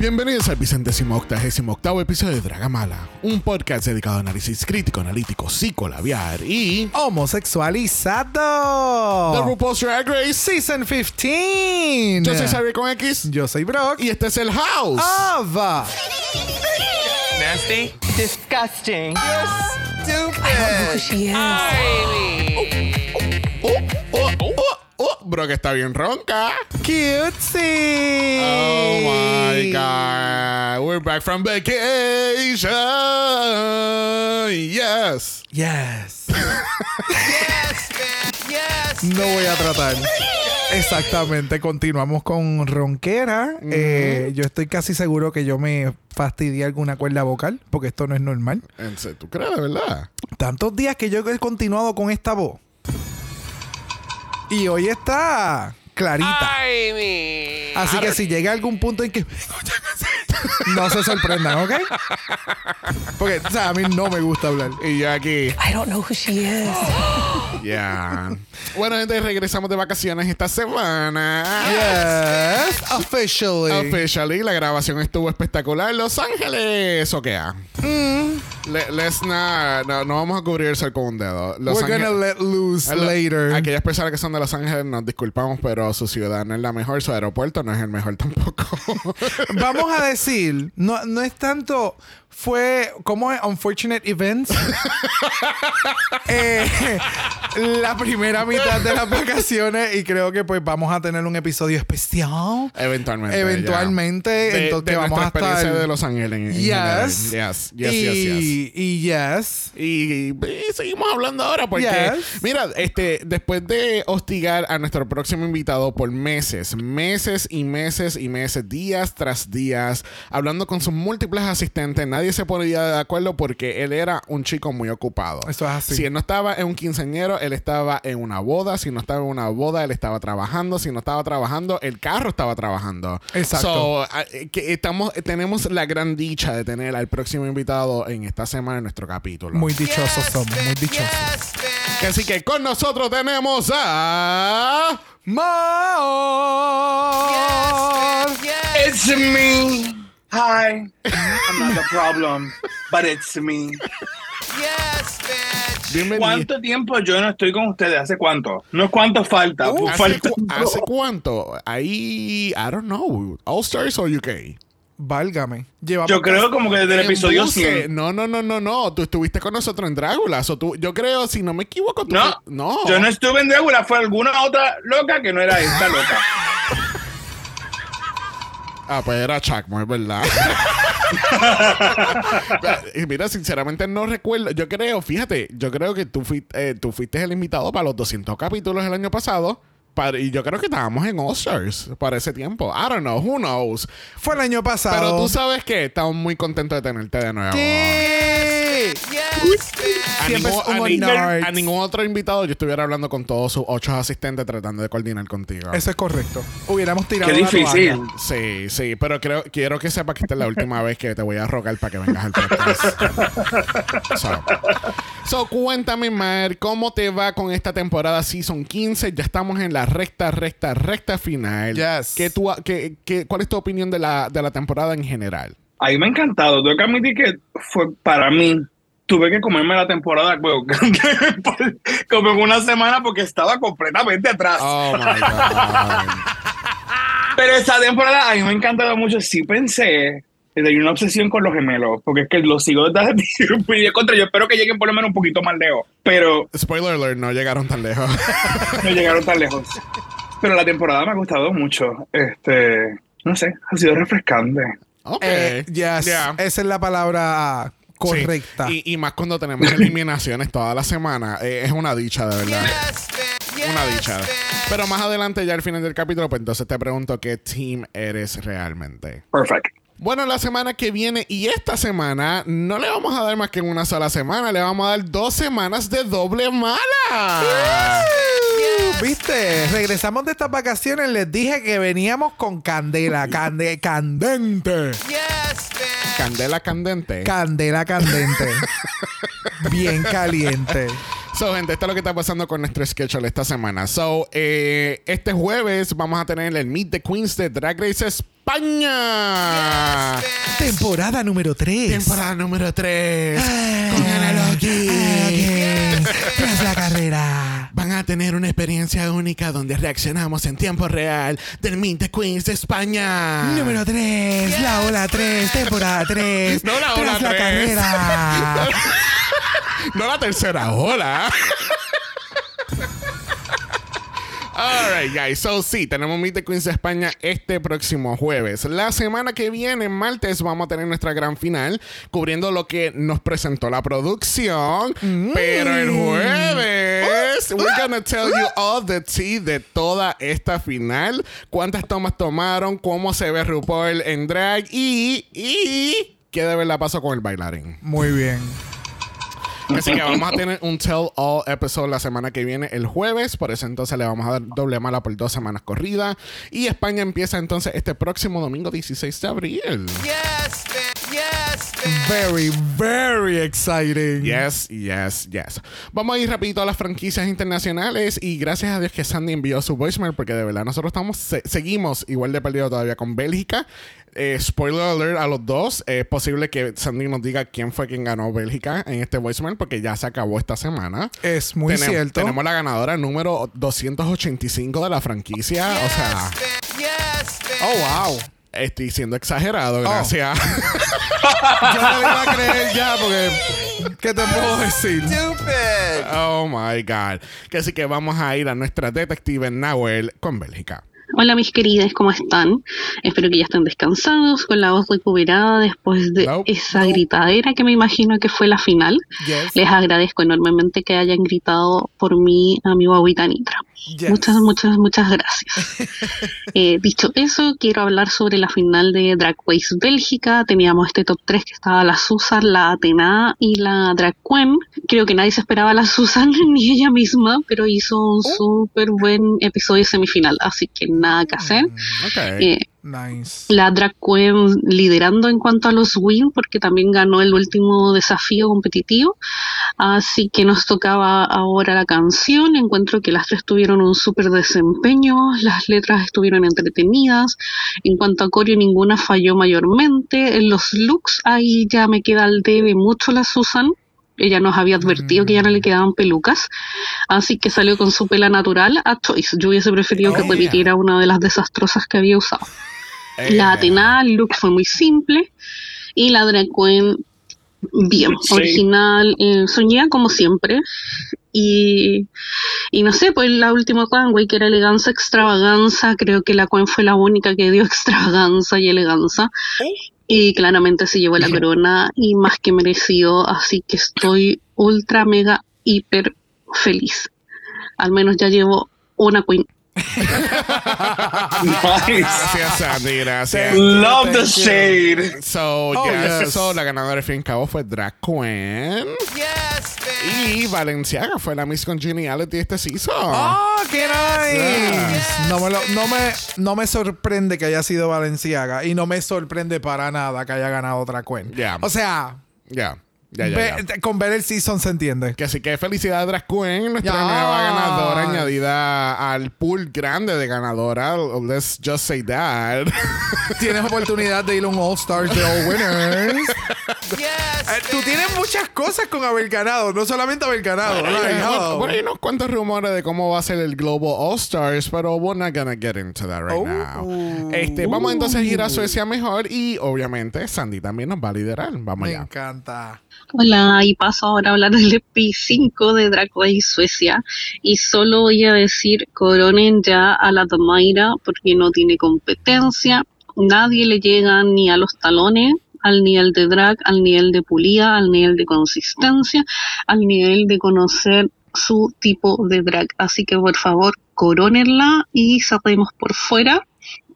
Bienvenidos al vicentésimo octagésimo octavo episodio de Dragamala, un podcast dedicado a análisis crítico, analítico, psicolabiar y homosexualizado. The RuPaul's Drag Race Season 15. Yo soy Xavier con X Yo soy Brock. y este es el House. Ava. Nasty. Disgusting. Stupid. She is. Bro, que está bien ronca. Cutesy. Oh my god, we're back from vacation. Yes. Yes. Yes, man. Yes. No voy a tratar. Exactamente, continuamos con ronquera. Eh, yo estoy casi seguro que yo me fastidié alguna cuerda vocal, porque esto no es normal. En serio, ¿Tú crees de verdad? Tantos días que yo he continuado con esta voz. Y hoy está clarita. Ay, mi. Así que si llega algún punto en que no se sorprendan, ¿ok? Porque, o sea, a mí no me gusta hablar. Y yo aquí. I don't know who she is. Ya. bueno, gente, regresamos de vacaciones esta semana. Yes, officially. Officially, la grabación estuvo espectacular. Los Ángeles, ¿o qué? Le- let's not- no, no vamos a cubrir el sol con un dedo. Los We're gonna Ángeles- let loose Lo- later. Aquellas personas que son de Los Ángeles nos disculpamos, pero su ciudad no es la mejor, su aeropuerto no es el mejor tampoco. Vamos a decir, no, no es tanto, fue, ¿cómo es? Unfortunate events. Eh, la primera mitad de las vacaciones y creo que pues vamos a tener un episodio especial. Eventualmente. Eventualmente. De- entonces de vamos a experiencia estar- de Los Ángeles. Yes. Yes, yes, y, yes, yes. y yes. Y, y seguimos hablando ahora porque, Yes. mira, este, después de hostigar a nuestro próximo invitado por meses, meses y meses y meses, días tras días, hablando con sus múltiples asistentes, nadie se ponía de acuerdo porque él era un chico muy ocupado. Eso es así. Si él no estaba en un quinceañero, él estaba en una boda. Si no estaba en una boda, él estaba trabajando. Si no estaba trabajando, el carro estaba trabajando. Exacto. So, ah, eh, que estamos, tenemos la gran dicha de tener al próximo invitado en esta semana en nuestro capítulo. Muy dichosos Yes, somos, muy dichosos. Yes. Así que con nosotros tenemos a. Mar. Yes. It's me. Hi. I'm not the problem, but it's me. Yes, bitch. Bienvenido. ¿Cuánto tiempo yo no estoy con ustedes? ¿Hace cuánto? No es cuánto falta. Uh, ¿Hace, falta cu- hace cuánto? Ahí. I don't know. All Stars o UK? Válgame. Llevamos Yo creo como que desde el episodio Embuse. 100. No, no, no, no, no. Tú estuviste con nosotros en Drácula. So, tú, yo creo, si no me equivoco, tú. No, no. yo no estuve en Drácula, fue alguna otra loca que no era esta loca. Ah, pues era Chuckmore, ¿verdad? y mira, sinceramente no recuerdo. Yo creo, fíjate, yo creo que tú fuiste, eh, tú fuiste el invitado para los 200 capítulos el año pasado. Para- y yo creo que estábamos en All Stars para ese tiempo. I don't know, who knows. Fue el año pasado. Pero tú sabes que estamos muy contentos de tenerte de nuevo. Sí. Yes. A ningún, es a un ningún- nerd. a ningún otro invitado yo estuviera hablando con todos sus ocho asistentes tratando de coordinar contigo. Eso es correcto. Hubiéramos tirado Qué difícil. Sí, sí, pero creo, quiero que sepas que esta es la última vez que te voy a rogar para que vengas al podcast. so, so, cuéntame, Mar, ¿cómo te va con esta temporada Season 15? Ya estamos en la recta, recta, recta final. Yes. ¿Qué tú, qué, qué- ¿Cuál es tu opinión de la, de la temporada en general? A mí me ha encantado. Tengo que admitir que fue para mí. Tuve que comerme la temporada bueno, como en una semana porque estaba completamente atrás. Oh, my God. Pero esa temporada a mí me ha encantado mucho. Sí pensé que tenía una obsesión con los gemelos, porque es que los sigo desde hace tiempo y de contra. Yo espero que lleguen por lo menos un poquito más lejos, pero Spoiler alert, no llegaron tan lejos. no llegaron tan lejos. Pero la temporada me ha gustado mucho. Este, no sé, ha sido refrescante. ok. Eh, yes. Yeah. Esa es la palabra correcta. Sí. Y, y más cuando tenemos eliminaciones toda la semana. eh, es una dicha, de verdad. Una dicha. Pero más adelante, ya al final del capítulo, pues entonces te pregunto qué team eres realmente. Perfect. Bueno, la semana que viene y esta semana no le vamos a dar más que una sola semana, le vamos a dar dos semanas de doble mala. ¿Viste? Regresamos de estas vacaciones. Les dije que veníamos con candela. Cande candente. Candela candente. Candela candente. Bien caliente. So, gente, esto es lo que está pasando con nuestro schedule esta semana. So, eh, este jueves vamos a tener el Meet the Queens de Drag Race España. Temporada número 3. Temporada número 3. con Ana Loki. Tras la carrera. Van a tener una experiencia única donde reaccionamos en tiempo real del the Queens de España. Número 3. La ola 3. Temporada 3. No la ola Tras la tres. carrera. No la tercera ola. Alright, guys. So, sí, tenemos Meet the Queens de España este próximo jueves. La semana que viene, martes, vamos a tener nuestra gran final cubriendo lo que nos presentó la producción. Pero el jueves, we're gonna tell you all the tea de toda esta final. Cuántas tomas tomaron, cómo se ve RuPaul en drag y. y ¿Qué de verdad pasó con el bailarín? Muy bien. Así que vamos a tener un Tell All episode la semana que viene, el jueves. Por eso entonces le vamos a dar doble mala por dos semanas corrida. Y España empieza entonces este próximo domingo 16 de abril. Very, very exciting. Yes, yes, yes. Vamos a ir rapidito a las franquicias internacionales y gracias a Dios que Sandy envió su voicemail porque de verdad nosotros estamos se- seguimos igual de perdido todavía con Bélgica. Eh, spoiler alert a los dos. Es posible que Sandy nos diga quién fue quien ganó Bélgica en este voicemail porque ya se acabó esta semana. Es muy Tenem- cierto. Tenemos la ganadora número 285 de la franquicia. O sea, Oh, wow. estoy siendo exagerado, gracias. Yo no iba a creer ya porque. ¿Qué te puedo decir? Stupid. oh my God. Que así que vamos a ir a nuestra detective Nahuel con Bélgica. Hola mis queridas, ¿cómo están? Espero que ya estén descansados, con la voz recuperada después de esa gritadera que me imagino que fue la final. Yes. Les agradezco enormemente que hayan gritado por mi amigo Agüita Nitra. Yes. Muchas, muchas, muchas gracias. Eh, dicho eso, quiero hablar sobre la final de Drag Race Bélgica. Teníamos este top 3 que estaba la Susan, la Atena y la Drag Queen. Creo que nadie se esperaba a la Susan ni ella misma, pero hizo un súper buen episodio semifinal, así que nada que hacer. Ok. Eh, La drag queen liderando en cuanto a los wins porque también ganó el último desafío competitivo. Así que nos tocaba ahora la canción. Encuentro que las tres tuvieron un súper desempeño las letras estuvieron entretenidas. En cuanto a coreo ninguna falló mayormente. En los looks ahí ya me queda al debe mucho la Susan ella nos había advertido que ya no le quedaban pelucas, así que salió con su pela natural a Choice. Yo hubiese preferido que Oh, repitiera una de las desastrosas que había usado. Eh, La Atena, el look fue muy simple. Y la Drag Queen, bien, Sí. original, eh, soñada como siempre. Y, y no sé, pues la última runway que era elegancia, extravaganza, creo que la Queen fue la única que dio extravaganza y elegancia. Y claramente se llevó la corona y más que merecido, así que estoy ultra, mega, hiper feliz. Al menos ya llevo una Queen Nice. Gracias, Sandy. Gracias. Love the shade. So, Oh, yes. yes. So, la ganadora al fin y al cabo fue Drag Queen. Yes, Y Valenciaga fue la Miss Congeniality de este season. ¡Oh, qué nice! No me, lo- no, me, no me sorprende que haya sido Valenciaga y no me sorprende para nada que haya ganado otra. Yeah. O sea, Ya. Ya, ya, ve- ya. con ver el season se entiende. Que así que felicidades Drag Queen, nuestra nueva ganadora añadida al pool grande de ganadora. Let's just say that. Tienes oportunidad de ir a un All Stars de All Winners. Yes, Eh, Tú tienes muchas cosas con haber ganado, no solamente haber ganado. Like, Bueno, hello. bueno, hay unos cuantos rumores de cómo va a ser el Global All Stars, pero we're not gonna get into that right Oh. now. Este, vamos entonces a ir a Suecia mejor y obviamente Sandy también nos va a liderar. Vamos Me allá. encanta. Hola, y paso ahora a hablar del EP5 de Drag Race Suecia. Y solo voy a decir, coronen ya a la Domaira porque no tiene competencia. Nadie le llega ni a los talones, al nivel de drag, al nivel de pulida, al nivel de consistencia, al nivel de conocer su tipo de drag. Así que por favor, corónenla y cerremos por fuera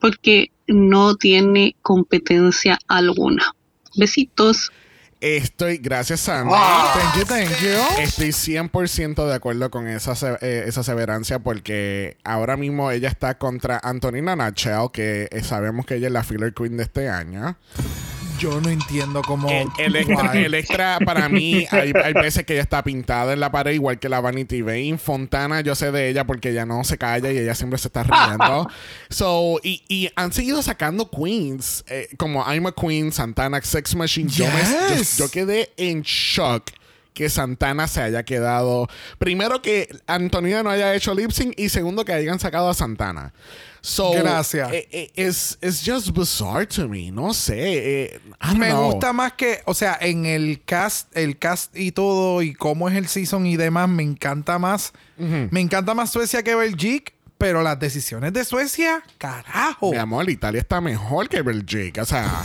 porque no tiene competencia alguna. Besitos. Estoy, gracias Sandy. Thank you, thank you. Estoy 100% de acuerdo con esa, se- eh, esa severancia porque ahora mismo ella está contra Antonina Nachel, que eh, sabemos que ella es la filler queen de este año. Yo no entiendo cómo. El, el extra, Why. el extra para mí, hay, hay veces que ella está pintada en la pared, igual que la Vanity Vane. Fontana, yo sé de ella porque ella no se calla y ella siempre se está riendo. so, y, y han seguido sacando queens, eh, como I'm a Queen, Santana, Sex Machine. Yo, me- yo quedé en shock que Santana se haya quedado. Primero que Antonina no haya hecho lip sync y segundo que hayan sacado a Santana. So, Gracias. eh, it's, it's just bizarre to me. No sé. eh, I Me know. gusta más que, o sea, en el cast, el cast y todo, y cómo es el season y demás, me encanta más. Me encanta más Suecia que Belgique, pero las decisiones de Suecia, carajo. Mi amor, Italia está mejor que Belgique. O sea.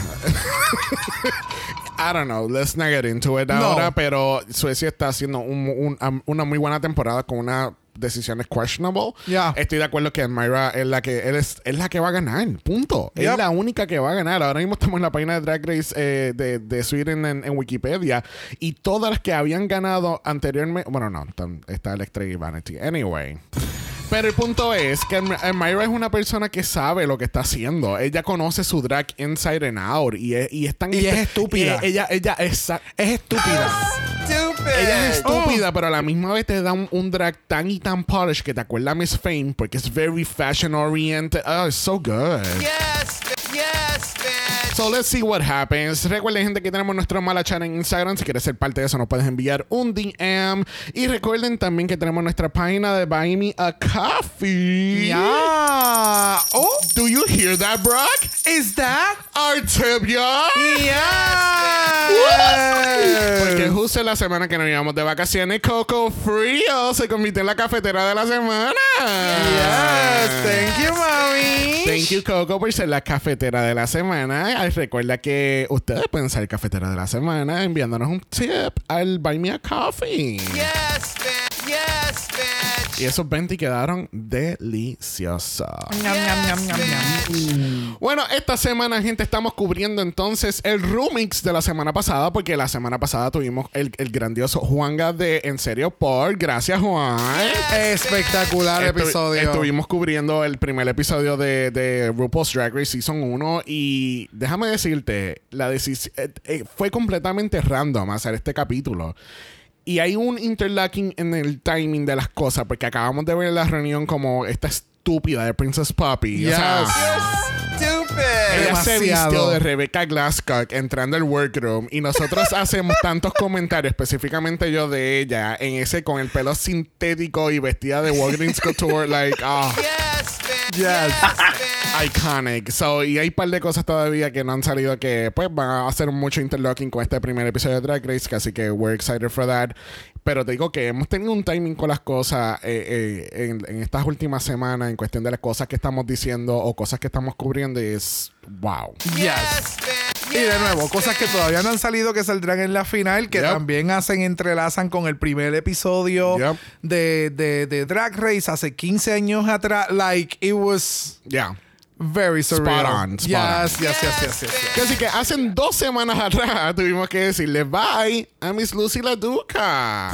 I don't know. Let's not get into it No. ahora. Pero Suecia está haciendo un- un- am- una muy buena temporada con unas decisiones questionable. Estoy de acuerdo que Myra es la que él es, es la que va a ganar. Punto. Es la única que va a ganar. Ahora mismo estamos en la página de Drag Race eh, de, de Sweden en, en Wikipedia. Y todas las que habían ganado anteriormente. Bueno, no. tam- Está Electra y Vanity. Anyway. Pero el punto es que eh, Myra es una persona que sabe lo que está haciendo. Ella conoce su drag inside and out. Y es, y es tan Y es estúpida. ella, ella es, Es estúpida. Stupid. ella es Oh. estúpida, pero a la misma vez te da un, un drag tan y tan polished que te acuerda a Miss Fame porque es very fashion oriented. Oh, it's so good. Yes. So let's see what happens. Recuerden, gente, que tenemos nuestro mala chat en Instagram. Si quieres ser parte de eso, nos puedes enviar un DM. Y recuerden también que tenemos nuestra página de Buy Me a Coffee. Ya. Oh, Do you hear that, Brock? is that? Our tip, y'all. Yeah. Porque justo la semana que nos íbamos de vacaciones, Coco Frío se convirtió en la cafetera de la semana. Yes, thank you, mami. Thank you, Coco, por ser la cafetera de la semana. Ay, recuerda que ustedes pueden ser cafetera de la semana enviándonos un tip al Buy Me a Coffee. Yes, bitch. Yes, bitch. Y esos 20 quedaron deliciosos. Bueno, esta semana, gente, estamos cubriendo entonces el remix de la semana pasada, porque la semana pasada tuvimos el, el grandioso Juanga de En Serio por. Gracias, Juan. Espectacular episodio. Estuvimos cubriendo el primer episodio de, de RuPaul's Drag Race Season 1 y déjame decirte, la decisión fue completamente random hacer este capítulo. Y hay un interlocking en el timing de las cosas, porque acabamos de ver la reunión como esta estúpida de Princess Poppy. O sea, Yes. Stupid. ella se vistió de Rebecca Glasscock entrando al workroom y nosotros hacemos tantos comentarios, específicamente yo de ella, en ese con el pelo sintético y vestida de Walgreens Couture, like, ah, Yes, bitch. Yes. bitch. Iconic. So, y hay un par de cosas todavía que no han salido que, pues, van a hacer mucho interlocking con este primer episodio de Drag Race, que así que we're excited for that. Pero te digo que hemos tenido un timing con las cosas eh, eh, en, en estas últimas semanas, en cuestión de las cosas que estamos diciendo o cosas que estamos cubriendo, y es wow. Yes. bitch. Y de nuevo, cosas que todavía no han salido que saldrán en la final, que Yep. también hacen, entrelazan con el primer episodio Yep. de, de, de Drag Race hace 15 años atrás. Like, it was Ya. Very surreal. Spot on, spot yes, on. yes, yes, yes, yes, Así que hace dos semanas atrás tuvimos que decirle bye a Miss Lucy la Duca.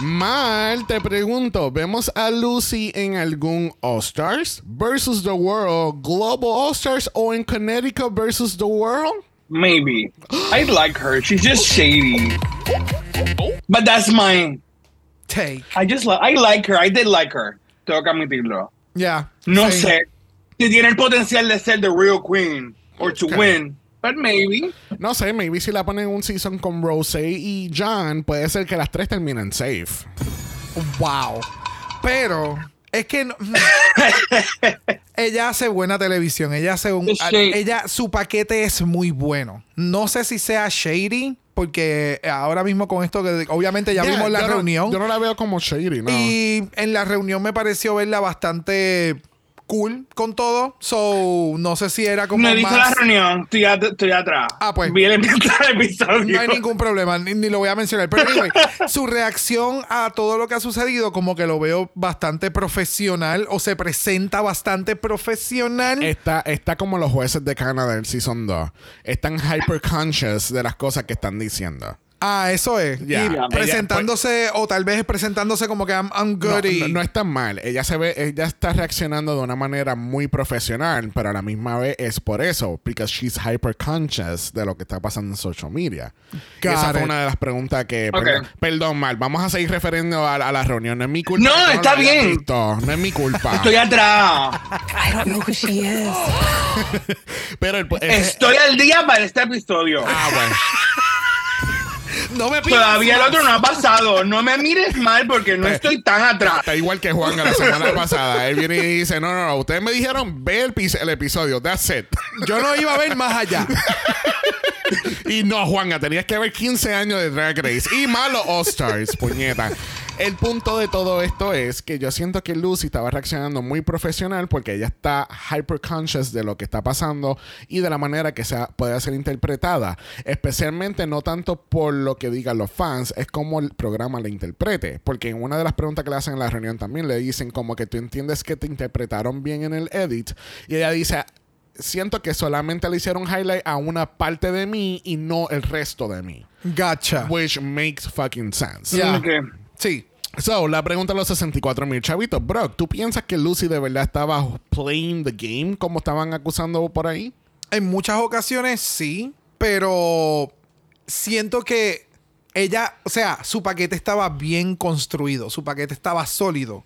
Mal, te pregunto, ¿vemos a Lucy en algún All Stars versus the World, Global All Stars o en Connecticut versus the World? Maybe. I like her. She's just shady. But that's my. Take. I just like. I like her. I did like her. Tengo que admitirlo. Yeah. No Same. sé tiene el potencial de ser the real queen or to win, but maybe. No sé, maybe si la ponen en un season con Rosé y John, puede ser que las tres terminen safe. Wow. Pero es que no- ella hace buena televisión. Ella hace un. Shady. Ella, su paquete es muy bueno. No sé si sea shady, porque ahora mismo con esto que obviamente ya Yeah, vimos la yo no- reunión. yo no la veo como shady, no. Y en la reunión me pareció verla bastante cool con todo. So, no sé si era como No he visto más- la reunión. Estoy, at- estoy atrás. Ah, pues. Vi el episodio. No hay ningún problema, ni, ni lo voy a mencionar. Pero anyway, su reacción a todo lo que ha sucedido, como que lo veo bastante profesional o se presenta bastante profesional. Está, está como los jueces de Canadá del Season 2. Están hyper conscious de las cosas que están diciendo. Ah, eso es. Y Ella, presentándose, o tal vez presentándose como que I'm, I'm No, good. y- no, no es tan mal. Ella se ve, ella está reaccionando de una manera muy profesional, pero a la misma vez es por eso, because she's hyper conscious de lo que está pasando en social media. Y esa fue it. una de las preguntas que. Ok. Perdón, perdón, mal. Vamos a seguir refiriendo a, a la reunión. No es mi culpa. No, está bien. visto. No es mi culpa. Estoy atrás. I don't know who she is. pero el, ese- Estoy al día para este episodio. Ah, bueno. No me pidas Todavía el otro no ha pasado. No me mires mal porque no Eh, estoy tan atrás. Está igual que Juan la semana pasada. Él viene y dice: No, no, no. Ustedes me dijeron ve el, el episodio. That's it. Yo no iba a ver más allá. Y no, Juanga, tenías que ver 15 años de Drag Race. Y malo All Stars, puñeta. El punto de todo esto es que yo siento que Lucy estaba reaccionando muy profesional porque ella está hyper conscious de lo que está pasando y de la manera que sea, puede ser interpretada. Especialmente no tanto por lo que digan los fans, es como el programa la interprete. Porque en una de las preguntas que le hacen en la reunión también le dicen como que tú entiendes que te interpretaron bien en el edit. Y ella dice, siento que solamente le hicieron highlight a una parte de mí y no el resto de mí. Gotcha. Which makes fucking sense. Ya. Ok. Sí. So, la pregunta a los 64 mil chavitos. Bro, ¿tú piensas que Lucy de verdad estaba playing the game como estaban acusando por ahí? En muchas ocasiones sí, pero siento que ella, o sea, su paquete estaba bien construido, su paquete estaba sólido,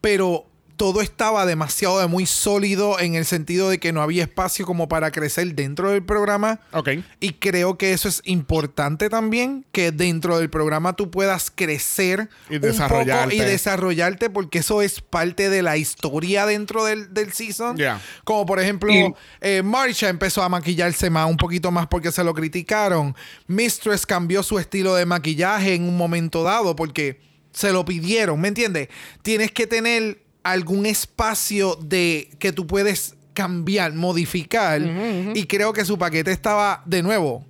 pero todo estaba demasiado de muy sólido en el sentido de que no había espacio como para crecer dentro del programa. Ok. Y creo que eso es importante también, que dentro del programa tú puedas crecer Y un poco desarrollarte. y desarrollarte, porque eso es parte de la historia dentro del, del season. Yeah. Como por ejemplo, Y- eh, Marsha empezó a maquillarse más, un poquito más porque se lo criticaron. Mistress cambió su estilo de maquillaje en un momento dado porque se lo pidieron, ¿me entiendes? Tienes que tener algún espacio de que tú puedes cambiar, modificar. Y creo que su paquete estaba de nuevo.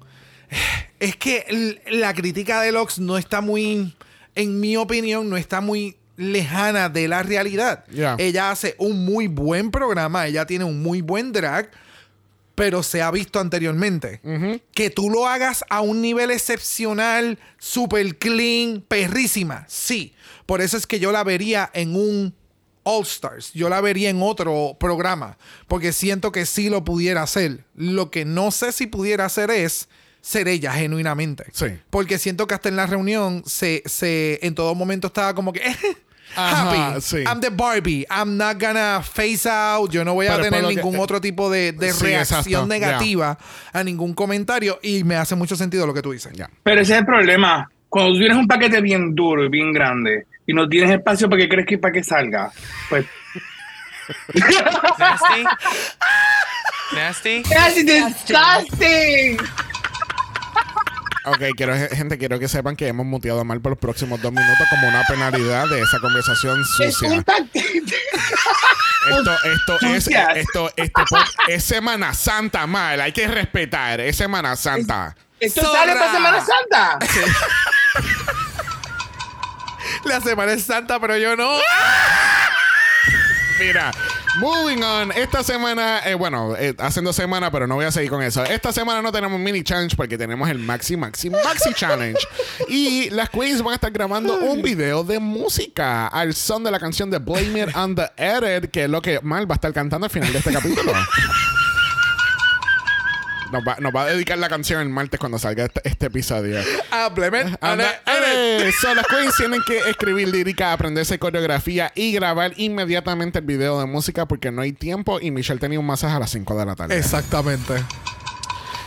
Es que la crítica de Lux no está muy, en mi opinión, no está muy lejana de la realidad. Yeah. Ella hace un muy buen programa, ella tiene un muy buen drag, pero se ha visto anteriormente. Que tú lo hagas a un nivel excepcional, super clean, perrísima, sí. Por eso es que yo la vería en un All Stars. Yo la vería en otro programa, porque siento que sí lo pudiera hacer. Lo que no sé si pudiera hacer es ser ella genuinamente. Sí. Porque siento que hasta en la reunión se, se en todo momento estaba como que Ajá, happy. sí. I'm the Barbie. I'm not gonna face out. Yo no voy a Pero tener lo que- ningún otro tipo de, de Sí, reacción exacto, negativa a ningún comentario. Y me hace mucho sentido lo que tú dices. Ya. Pero ese es el problema. Cuando tú tienes un paquete bien duro y bien grande y no tienes espacio para que crezca y para que salga, pues. Nasty? Nasty? ¡That's disgusting! Ok, quiero, gente, quiero que sepan que hemos muteado a Mal por los próximos dos minutos como una penalidad de esa conversación sucia. esto, esto es, esto, este es Semana Santa, mal. Hay que respetar. Es Semana Santa. Esto Zorra. sale para Semana Santa. La semana es santa, pero yo no. Mira, moving on. Esta semana, eh, bueno, eh, hacen dos semanas, pero no voy a seguir con eso. Esta semana no tenemos mini challenge porque tenemos el maxi, maxi, maxi challenge. Y las queens van a estar grabando un video de música al son de la canción de Blame It on the Edit, que es lo que Mal va a estar cantando al final de este capítulo. Nos va, nos va a dedicar la canción el martes cuando salga este, este episodio. Anda, eh, so, las queens tienen que escribir lírica, aprenderse coreografía y grabar inmediatamente el video de música porque no hay tiempo y Michelle tenía un masaje a las 5 de la tarde. Exactamente.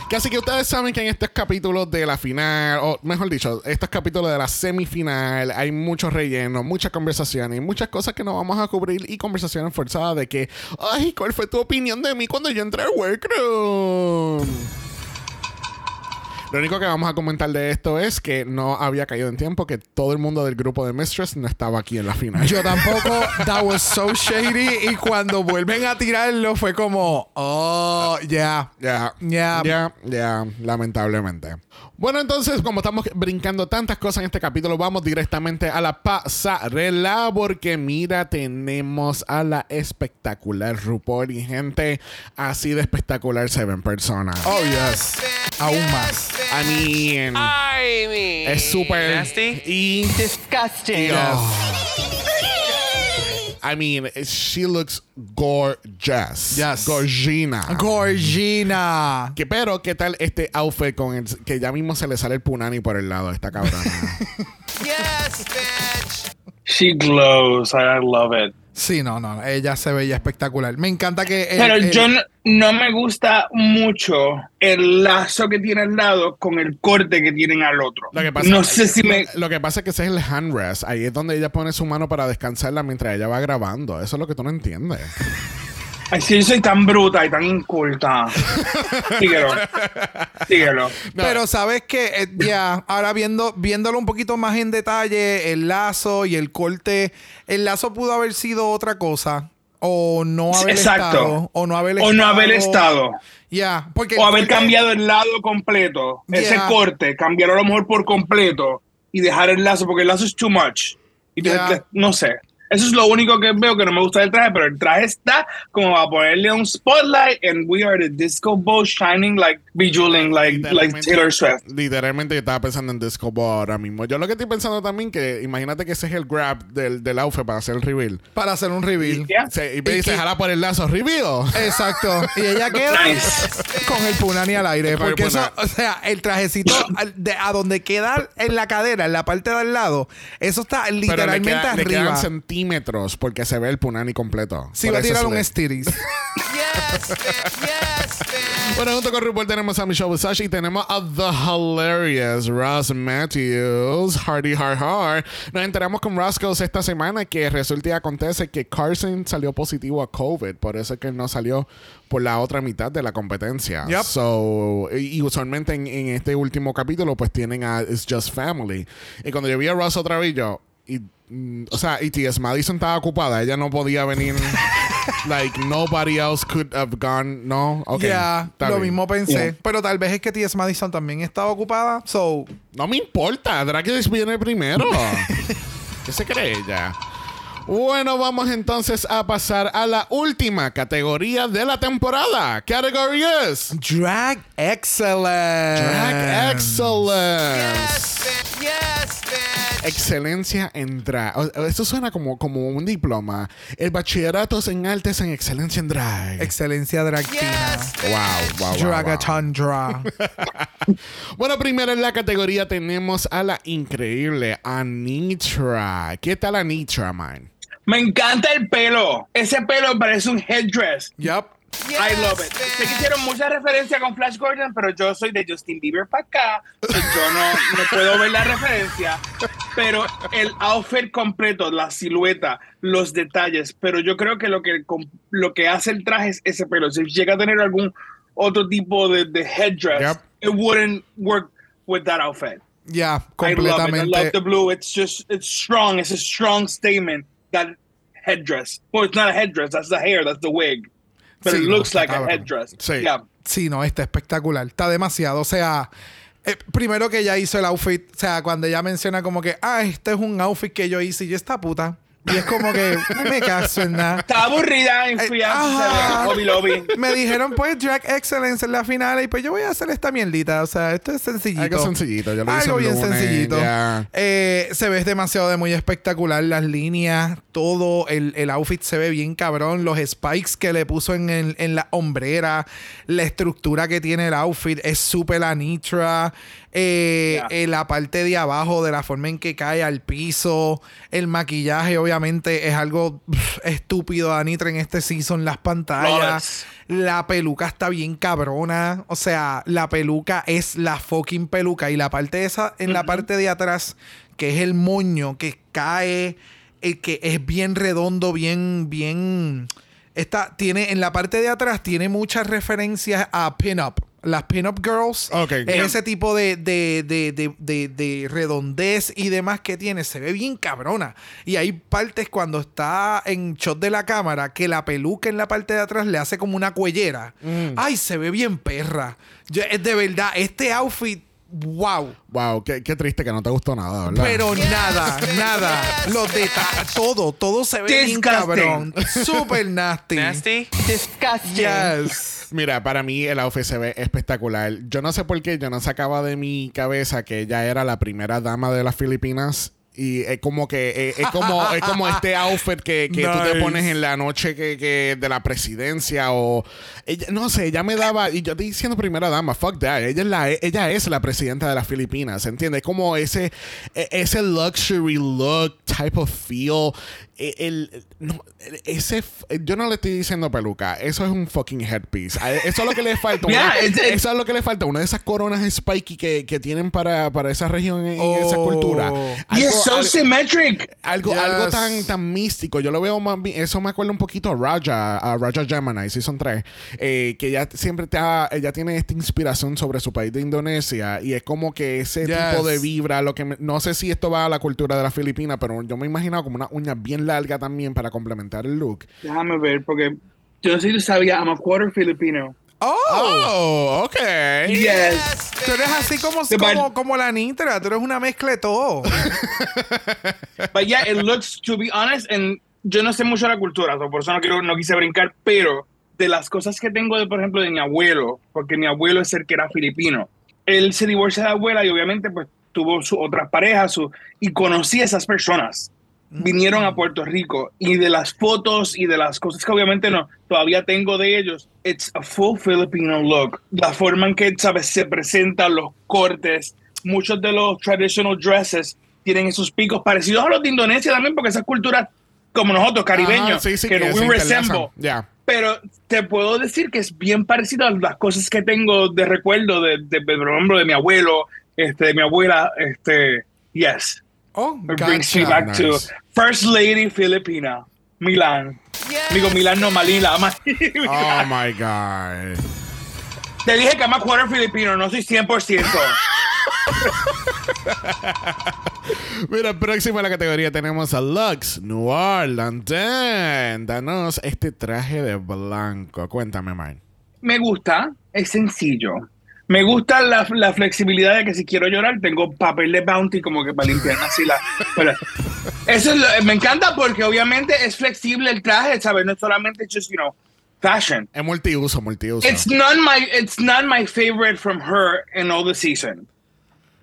Que así que ustedes saben que en estos capítulos de la final, o mejor dicho, estos capítulos de la semifinal, hay mucho relleno, muchas conversaciones muchas cosas que no vamos a cubrir y conversaciones forzadas de que, ay, ¿cuál fue tu opinión de mí cuando yo entré al workroom? Lo único que vamos a comentar de esto es que no había caído en tiempo, que todo el mundo del grupo de Mistress no estaba aquí en la final. Yo tampoco. That was so shady. Y cuando vuelven a tirarlo fue como, oh, yeah. Ya, Ya. ya, ya, lamentablemente. Bueno, entonces, como estamos brincando tantas cosas en este capítulo, vamos directamente a la pasarela, porque mira, tenemos a la espectacular RuPaul y gente así de espectacular se ven personas. Oh, yes. Aún más. I mean, I mean. es súper Nasty. y Disgusting. I mean, she looks gorgeous. Yes. Gorgina. Gorgina. Que, pero, ¿qué tal este outfit con el que ya mismo se le sale el punani por el lado de esta cabrona? She glows. I love it. Sí, no, no. Ella se veía espectacular. Me encanta que. el- Pero el- yo no, no me gusta mucho el lazo que tiene al lado con el corte que tienen al otro. Lo que pasa, no sé si me. Lo que pasa es que ese es el handrest. Ahí es donde ella pone su mano para descansarla mientras ella va grabando. Eso es lo que tú no entiendes. Ay, si yo soy tan bruta y tan inculta. Síguelo. Síguelo. Pero sabes que eh, ya, ahora viendo, viéndolo un poquito más en detalle, el lazo y el corte, el lazo pudo haber sido otra cosa. O no haber Exacto. estado. O no haber O no haber estado. Ya, porque. O haber porque- cambiado el lado completo. Ese corte, cambiarlo a lo mejor por completo y dejar el lazo, porque el lazo es too much. Y te- Yeah. te- no sé. Eso es lo único que veo que no me gusta del traje, pero el traje está como a ponerle un spotlight and we are the disco ball shining like bejeweling like, like Taylor Swift. Literalmente yo estaba pensando en Disco Ball ahora mismo. Yo lo que estoy pensando también que imagínate que ese es el grab del, del outfit para hacer el reveal. Para hacer un reveal. Yeah. Se- y me Y dice, jala por el lazo, reveal. Exacto. Y ella queda Nice. con el punani al aire. Porque eso, o sea, el trajecito de, a donde queda en la cadera, en la parte de al lado, eso está Pero le, literalmente queda- arriba. Centímetros porque se ve el punani completo. Si Por va a eso tirar se un le- Stiris. Bueno, junto con RuPaul tenemos a Michelle Visage y tenemos a The Hilarious Ross Matthews, Hardy Har Har. Nos enteramos con Roscoe's esta semana que resulta y acontece que Carson salió positivo a COVID, por eso es que no salió por la otra mitad de la competencia. Yep. So, y y usualmente en, en este último capítulo pues tienen a It's Just Family. Y cuando yo vi a Ross otra vez yo... Y, mm, o sea, y T.S. Madison estaba ocupada, ella no podía venir. like nobody else could have gone. No, ok. Ya, está lo bien. mismo pensé. Yeah. Pero tal vez es que T.S. Madison también estaba ocupada. So, No me importa, Drag viene primero. ¿Qué se cree ella? Bueno, vamos entonces a pasar a la última categoría de la temporada. Category es Drag Excellence. Drag Excellence. Excelencia en drag. Esto suena como, como un diploma. El bachillerato es en artes en excelencia en drag. Excelencia dragtina. wow, wow, wow, wow. Dragatandra. Bueno, primero en la categoría tenemos a la increíble Anitra. ¿Qué tal Anitra, man? Me encanta el pelo. Ese pelo parece un headdress. yup. I love it. Sé que hicieron mucha referencia con Flash Gordon, pero yo soy de Justin Bieber para acá. Yo no, no puedo ver la referencia. Pero el outfit completo, la silueta, los detalles. Pero yo creo que lo que, lo que hace el traje es ese pelo. Si llega a tener algún otro tipo de, de headdress, Yep. it wouldn't work with that outfit. Ya, I love it. I love completamente. the blue. It's just, it's strong. It's a strong statement. That headdress. Well, it's not a headdress. That's the hair. That's the wig. But Sí, it no, looks like a cabrón. headdress. Sí. Yeah. Sí, no, está espectacular. Está demasiado. O sea, eh, primero que ella hizo el outfit, o sea, cuando ella menciona como que, ah, este es un outfit que yo hice y yo esta puta. Y es como que no me caso en nada. Estaba aburrida y fui a Hobby Lobby. Me dijeron, pues, Drag Excellence en la final. Y pues yo voy a hacer esta mierdita. O sea, esto es sencillito. Algo sencillito. Yo lo Algo bien lunes, sencillito. Eh, se ve demasiado de muy espectacular. Las líneas, todo. El, el outfit se ve bien cabrón. Los spikes que le puso en, el- en la hombrera. La estructura que tiene el outfit es súper anitra. Eh, eh, la parte de abajo, de la forma en que cae al piso. El maquillaje, obviamente, es algo pff, estúpido de Anitra en este season. Las pantallas. La peluca está bien cabrona. O sea, la peluca es la fucking peluca. Y la parte esa, en la parte de atrás, que es el moño que cae, el que es bien redondo, bien, bien. Esta tiene, en la parte de atrás, tiene muchas referencias a pin-up. Las pin-up girls. Ok. Es ese tipo de, de, de, de, de- de redondez y demás que tiene. Se ve bien cabrona. Y hay partes cuando está en shot de la cámara que la peluca en la parte de atrás le hace como una cuellera. Mm. Ay, se ve bien perra. Yo, es de verdad, este outfit, wow. Wow, qué, qué triste que no te gustó nada, ¿verdad? Pero nada, nada. Los detalles, todo, todo se ve bien cabrón. Super nasty. Nasty? Disgusting. Yes. Mira, para mí el outfit se ve espectacular. Yo no sé por qué, yo no sacaba de mi cabeza que ella era la primera dama de las Filipinas. Y es como que eh, es como es como este outfit que, que tú te Nice. pones en la noche que, que de la presidencia o ella, no sé, ella me daba y yo estoy diciendo primera dama, fuck that. Ella es la ella es la presidenta de las Filipinas, ¿entiendes? Como ese e- ese luxury look type of feel e- el, no, ese yo no le estoy diciendo peluca, eso es un fucking headpiece. Eso es lo que le falta. Yeah, una- it's- it's- eso es lo que le falta, una de esas coronas spiky que, que tienen para, para esa región y esa Oh. cultura. Y es Algo- so al- symmetric. algo, Yes. algo tan, tan místico. Yo lo veo más. Eso me acuerda un poquito a Raja, a Raja Gemini, Season 3. eh, que ella siempre te ha- ella tiene esta inspiración sobre su país de Indonesia. Y es como que ese Yes. tipo de vibra. Lo que me- no sé si esto va a la cultura de la Filipina, pero yo me he imaginado como una uña bien larga también para complementar el look. Déjame ver, porque yo no sé si tú sabías, I'm a quarter Filipino. Oh. Ok. Yes. Tú eres así como, como, como la Nitra. Tú eres una mezcla de todo. But yeah, it looks, to be honest, and yo no sé mucho de la cultura, so por eso no, quiero, no quise brincar, pero de las cosas que tengo, de, por ejemplo, de mi abuelo, porque mi abuelo es el que era filipino, él se divorcia de la abuela y obviamente pues tuvo sus otras parejas su, y conocí a esas personas. Vinieron a Puerto Rico y de las fotos y de las cosas que obviamente no todavía tengo de ellos, it's a full Filipino look. La forma en que sabes se presentan los cortes, muchos de los traditional dresses tienen esos picos parecidos a los de Indonesia también, porque esas culturas como nosotros, caribeños, Ajá, sí, sí, que, que we se resemble. Ya. Pero te puedo decir que es bien parecido a las cosas que tengo de recuerdo de, de, de, de mi abuelo, este, de mi abuela, este, yes. Oh, It brings me back to. First Lady Filipina, Milan. Digo, Milan no, Malila. Ma- Oh my God. Te dije que I'm a quarter filipino, no soy 100%. Mira, próximo a la categoría tenemos a Lux Noir London. Danos este traje de blanco. Cuéntame, man. Me gusta, es sencillo. Me gusta la, la flexibilidad de que si quiero llorar tengo papel de bounty como que para limpiar así la... pero eso es lo- me encanta porque obviamente es flexible el traje, ¿sabes? No es solamente just, you know, fashion. Es multiuso, multiuso. It's not my it's not my favorite from her in all the season.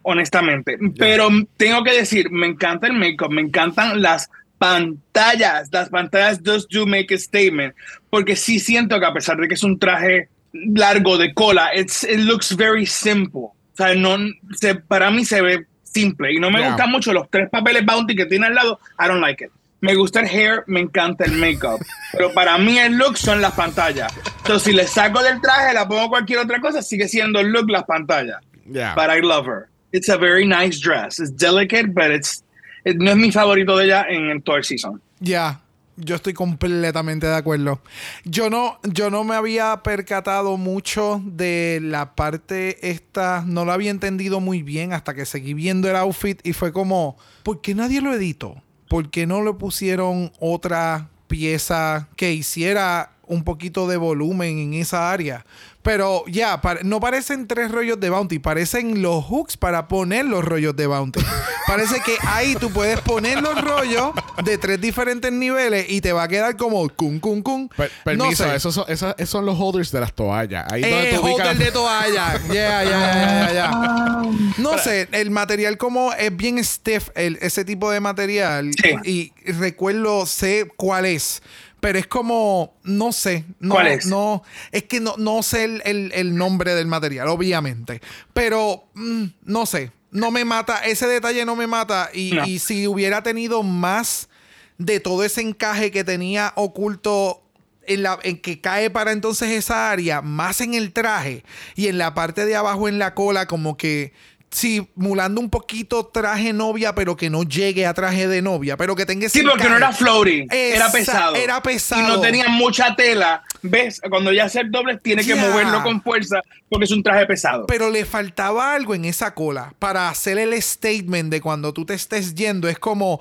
Honestamente, pero tengo que decir, me encanta el makeup, me encantan las pantallas, las pantallas does do make a statement, porque sí siento que a pesar de que es un traje largo de cola, it's, it looks very simple. O sea, no, se, para mí se ve simple y no me Yeah. gustan mucho los tres papeles bounty que tiene al lado. I don't like it. Me gusta el hair, me encanta el makeup, pero para mí el look son las pantallas. Entonces, si le saco del traje, la pongo cualquier otra cosa, sigue siendo el look las pantallas. Ya. But I love her. It's a very nice dress. It's delicate, but it's it- no es mi favorito de ella en el tour season. Ya, yo estoy completamente de acuerdo. Yo no, yo no me había percatado mucho de la parte esta, no lo había entendido muy bien hasta que seguí viendo el outfit y fue como, ¿por qué nadie lo editó? ¿por qué no le pusieron otra pieza que hiciera un poquito de volumen en esa área? Pero ya, pare- no parecen tres rollos de Bounty, parecen los hooks para poner los rollos de Bounty. Parece que ahí tú puedes poner los rollos de tres diferentes niveles y te va a quedar como cum, cum, cum. Per- permiso, no sé. esos, son, esos, esos son los holders de las toallas. Ahí donde Eh, tú ubicas- holder de toalla. Yeah, yeah, yeah, yeah, yeah. Ah, No sé, el material como es bien stiff, el- ese tipo de material. Sí. Y recuerdo, sé cuál es. Pero es como, no sé. No, ¿Cuál es? No, es que no, no sé el, el- el nombre del material, obviamente. Pero, mm, no sé. No me mata, ese detalle no me mata. Y, No. y si hubiera tenido más de todo ese encaje que tenía oculto en, la, en que cae para entonces esa área, más en el traje y en la parte de abajo en la cola, como que simulando un poquito traje novia, pero que no llegue a traje de novia, pero que tenga ese Sí, porque no era floaty, era Esa- pesado. era pesado. Y no tenía mucha tela. ¿Ves? Cuando ya hace el doble, tiene que moverlo con fuerza porque es un traje pesado. Pero le faltaba algo en esa cola para hacer el statement de cuando tú te estés yendo. Es como.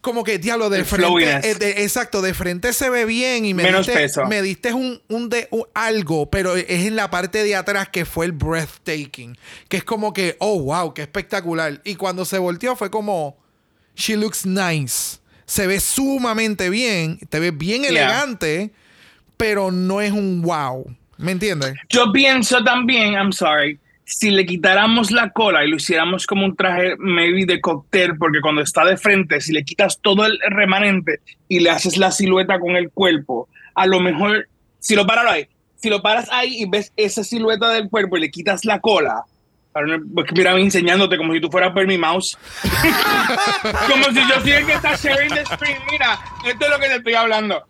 Como que, diablo, de El frente. eh, de- exacto, de frente se ve bien y me Menos diste, peso. me diste un, un de, un- algo, pero es en la parte de atrás que fue el breathtaking. Que es como que, oh, wow, qué espectacular. Y cuando se volteó fue como, she looks nice. Se ve sumamente bien, te ve bien Yeah. elegante, pero no es un wow. ¿Me entiendes? Yo pienso también, I'm sorry, si le quitáramos la cola y lo hiciéramos como un traje maybe de cóctel, porque cuando está de frente, si le quitas todo el remanente y le haces la silueta con el cuerpo, a lo mejor, si lo paras ahí, si lo paras ahí y ves esa silueta del cuerpo y le quitas la cola, porque mira, enseñándote como si tú fueras por mi mouse. como si yo el que está sharing the screen. Mira, esto es lo que te estoy hablando.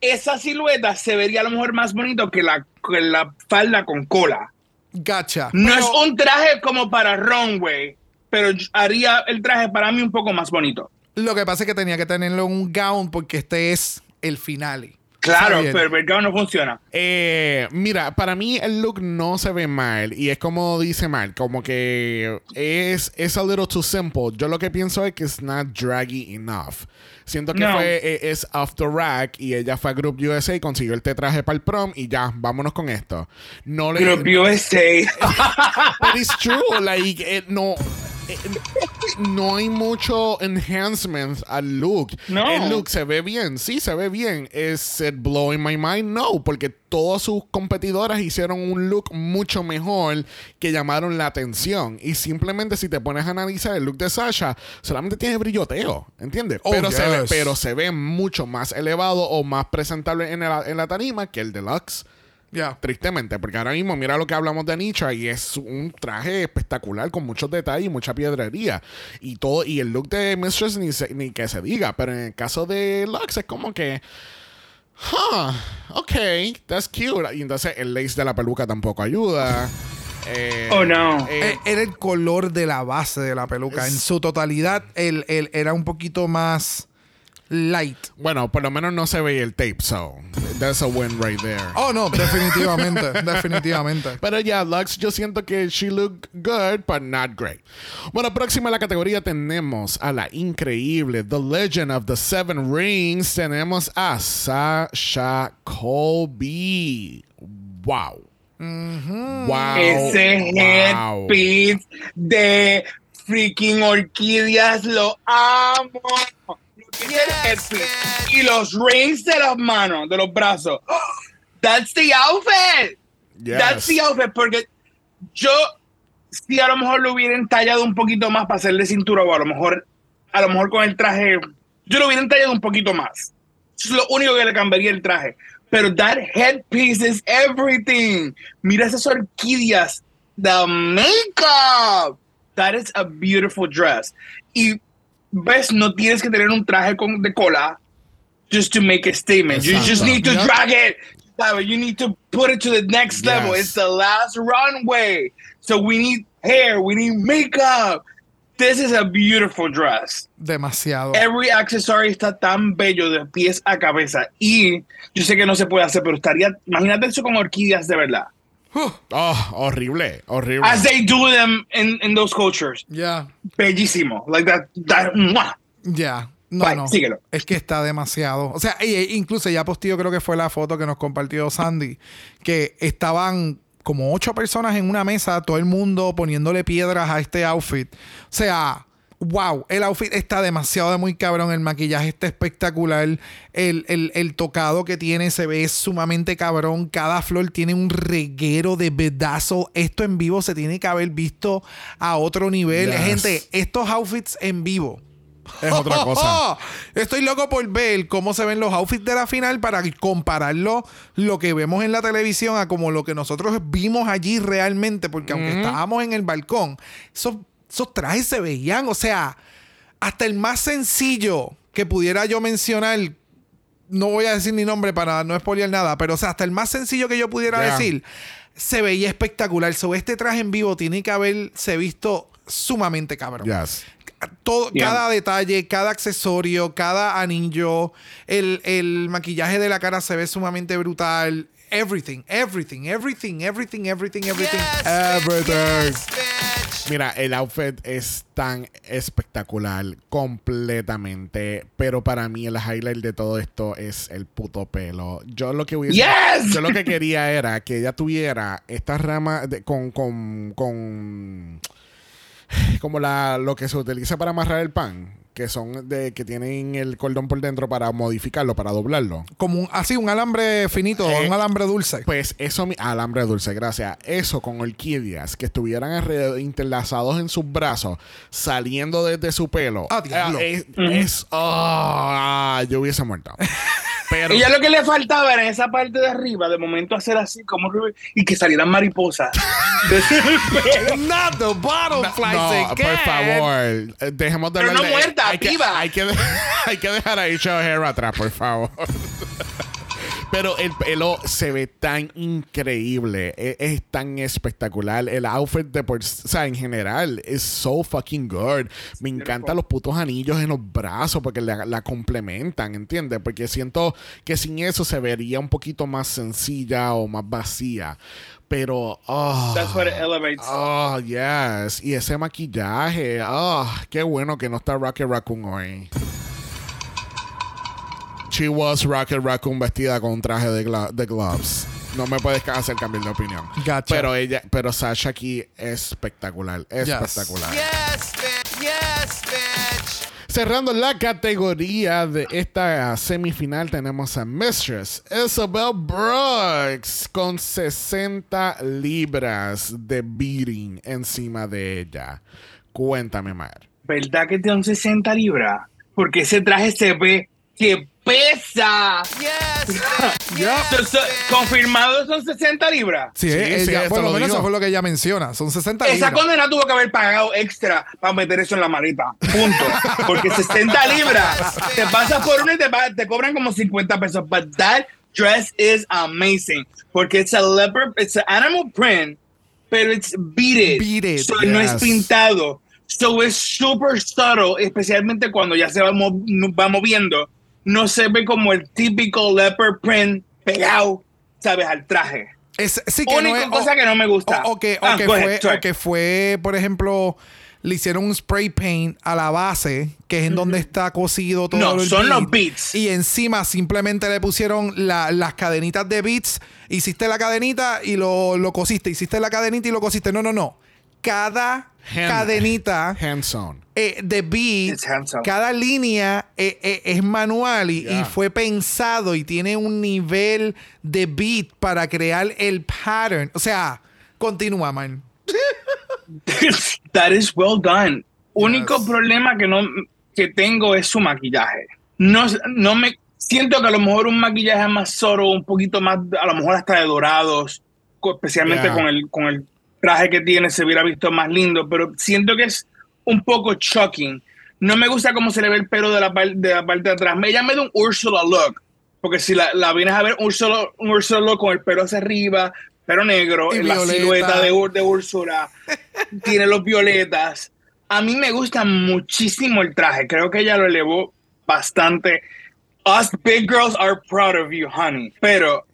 Esa silueta se vería a lo mejor más bonito que la, que la falda con cola. Gacha. No Pero- es un traje como para runway, pero haría el traje para mí un poco más bonito. Lo que pasa es que tenía que tenerlo en un gown porque este es el finale. Claro, ¿Sabes? pero el gown no funciona. Eh, mira, para mí el look no se ve mal y es como dice Mal, como que es, es a little too simple. Yo lo que pienso es que es not draggy enough. Siento que No. fue eh, es the rack y ella fue a Group USA y consiguió el traje para el prom y ya, vámonos con esto. No le Group USA. But it's true, like, eh, no, eh, no hay mucho enhancement al look. No. El look se ve bien, sí, se ve bien. ¿Es it blowing my mind? No, porque todas sus competidoras hicieron un look mucho mejor que llamaron la atención. Y simplemente si te pones a analizar el look de Sasha, solamente tiene brilloteo, ¿entiendes? Oh, pero, se ve, yes. pero se ve mucho más elevado o más presentable en la, en la tarima que el deluxe. Ya. Tristemente, porque ahora mismo mira lo que hablamos de Nietzsche y es un traje espectacular con muchos detalles y mucha piedrería. Y todo, y el look de Mistress ni, se- ni que se diga, pero en el caso de Lux es como que. Huh, ok, that's cute. Y entonces el lace de la peluca tampoco ayuda. Eh, Oh, no. eh, E- Era el color de la base de la peluca. En su totalidad, el, el- era un poquito más light. bueno, por lo menos no se ve el tape, so that's a win right there. Oh, no, definitivamente. definitivamente. Pero ya, Lux, yo siento que she looked good, but not great. Bueno, próxima a la categoría tenemos a la increíble The Legend of the Seven Rings. Tenemos a Sasha Colby. Wow. Wow. Ese wow. headpiece de freaking orquídeas lo amo. Lo que es el headpiece. Y los rings de las manos, de los brazos. That's the outfit. Yes. That's the outfit. Porque yo, si a lo mejor lo hubiera entallado un poquito más para hacerle cintura, o a lo mejor, a lo mejor con el traje, yo lo hubiera entallado un poquito más. Eso es lo único que le cambiaría el traje. Pero that headpiece is everything. Mira esas orquídeas. The makeup. That is a beautiful dress. Y ves, no tienes que tener un traje con, de cola just to make a statement. You just need to Yep. drag it. You need to put it to the next level. It's the last runway. So we need hair, we need makeup. This is a beautiful dress. Demasiado. Every accessory está tan bello de pies a cabeza. Y yo sé que no se puede hacer, pero estaría, imagínate eso con orquídeas de verdad. Oh, horrible, horrible. As they do them in, in those cultures. Ya. Bellísimo. Like that, that. Ya. No, Bye, no. síguelo. Es que está demasiado. O sea, e- incluso ya posteó, creo que fue la foto que nos compartió Sandy, que estaban como ocho personas en una mesa, todo el mundo poniéndole piedras a este outfit. O sea, wow, el outfit está demasiado de muy cabrón, el maquillaje está espectacular, el, el- el tocado que tiene se ve sumamente cabrón, cada flor tiene un reguero de pedazo. Esto en vivo se tiene que haber visto a otro nivel. Yes. Gente, estos outfits en vivo. Es otra cosa. Estoy loco por ver cómo se ven los outfits de la final para compararlo lo que vemos en la televisión a como lo que nosotros vimos allí realmente, porque aunque estábamos en el balcón, esos, esos trajes se veían, o sea, hasta el más sencillo que pudiera yo mencionar, no voy a decir ni nombre para no spoilear nada, pero o sea, hasta el más sencillo que yo pudiera Yeah. decir, se veía espectacular. So, este traje en vivo tiene que haberse visto sumamente cabrón Yes. todo, Yeah. cada detalle, cada accesorio, cada anillo, el, el maquillaje de la cara se ve sumamente brutal. Everything, everything, everything, everything, everything, everything, everything. Mira, el outfit es tan espectacular completamente, pero para mí el highlight de todo esto es el puto pelo. Yo lo que Yes! yo lo que quería era que ella tuviera esta rama de- con, con, con como la lo que se utiliza para amarrar el pan, que son de que tienen el cordón por dentro para modificarlo, para doblarlo. Como un, así, un alambre finito, Eh, un alambre dulce. Pues eso, mi- alambre dulce, gracias. Eso con orquídeas que estuvieran alrededor- interlazados en sus brazos, saliendo desde su pelo. Ah. Eh, es, es- ah, yo hubiese muerto. Pero Y ya lo que le faltaba era esa parte de arriba, de momento hacer así como Rubén, y que salieran mariposas. Not the butterflies no, again. por favor, dejemos de Pero hablar no de- muerta, hay que, viva. hay, que, de- hay que dejar a Isha O'Hara atrás, por favor. Pero el pelo se ve tan increíble, e- es, tan espectacular. El outfit de por, o sea, en general es so fucking good. Me encantan los putos anillos en los brazos porque la, la complementan, ¿entiendes? Porque siento que sin eso se vería un poquito más sencilla o más vacía. Pero, oh, That's what it elevates. Oh, yes. Y ese maquillaje. Oh, qué bueno que no está Rocket Raccoon hoy. She was Rocket Raccoon vestida con un traje de, glo- de gloves. No me puedes hacer cambiar de opinión. Gotcha. Pero ella, pero Sasha aquí es espectacular. Yes. Espectacular. Cerrando la categoría de esta semifinal tenemos a Mistress Isabel Brooks con 60 libras de beating encima de ella. Cuéntame, Mar. ¿Verdad que tiene 60 libras? Porque ese traje se ve que pesa. So- so- confirmado son 60 libras. Sí, Sí, ella- sí, eso por lo lo menos digo. eso fue lo que ella menciona. Son 60 Esa libras. condena tuvo que haber pagado extra para meter eso en la maleta. Punto. Porque 60 libras. Te pasas por uno y te, cobran como 50 pesos. But that dress is amazing. Porque it's a leopard, it's an animal print, pero it's beaded. Beaded, So no es yes. pintado. So es super subtle, especialmente cuando ya se va, mo- va moviendo. No se ve como el típico leopard print pegado, ¿sabes? Al traje. Es- sí que Única no es- cosa o- que no me gusta. O, o que, o Ah, que go ahead, fue, o que fue, por ejemplo, le hicieron un spray paint a la base, que es en donde está cosido todo No, el son los beads. Y encima simplemente le pusieron la- las cadenitas de beats. Hiciste la cadenita y lo, lo cosiste. Hiciste la cadenita y lo cosiste. No, no, no. Cada Hand- cadenita Hands-on. eh, de beat, cada línea eh, eh, es manual y, Yeah. y fue pensado y tiene un nivel de beat para crear el pattern. O sea, continúa, man. That is well done. Único Yes. problema que no que tengo es su maquillaje. No, no me siento que a lo mejor un maquillaje más solo, un poquito más, a lo mejor hasta de dorados, especialmente Yeah. con el con el traje que tiene se hubiera visto más lindo, pero siento que es un poco shocking. No me gusta cómo se le ve el pelo de la, de la parte de atrás. Me llama de un Ursula look, porque si la, la vienes a ver Ursula, un Ursula look con el pelo hacia arriba, pelo negro, Y en la silueta de, de Úrsula, tiene los violetas. A mí me gusta muchísimo el traje. Creo que ella lo elevó bastante. Us big girls are proud of you, honey. Pero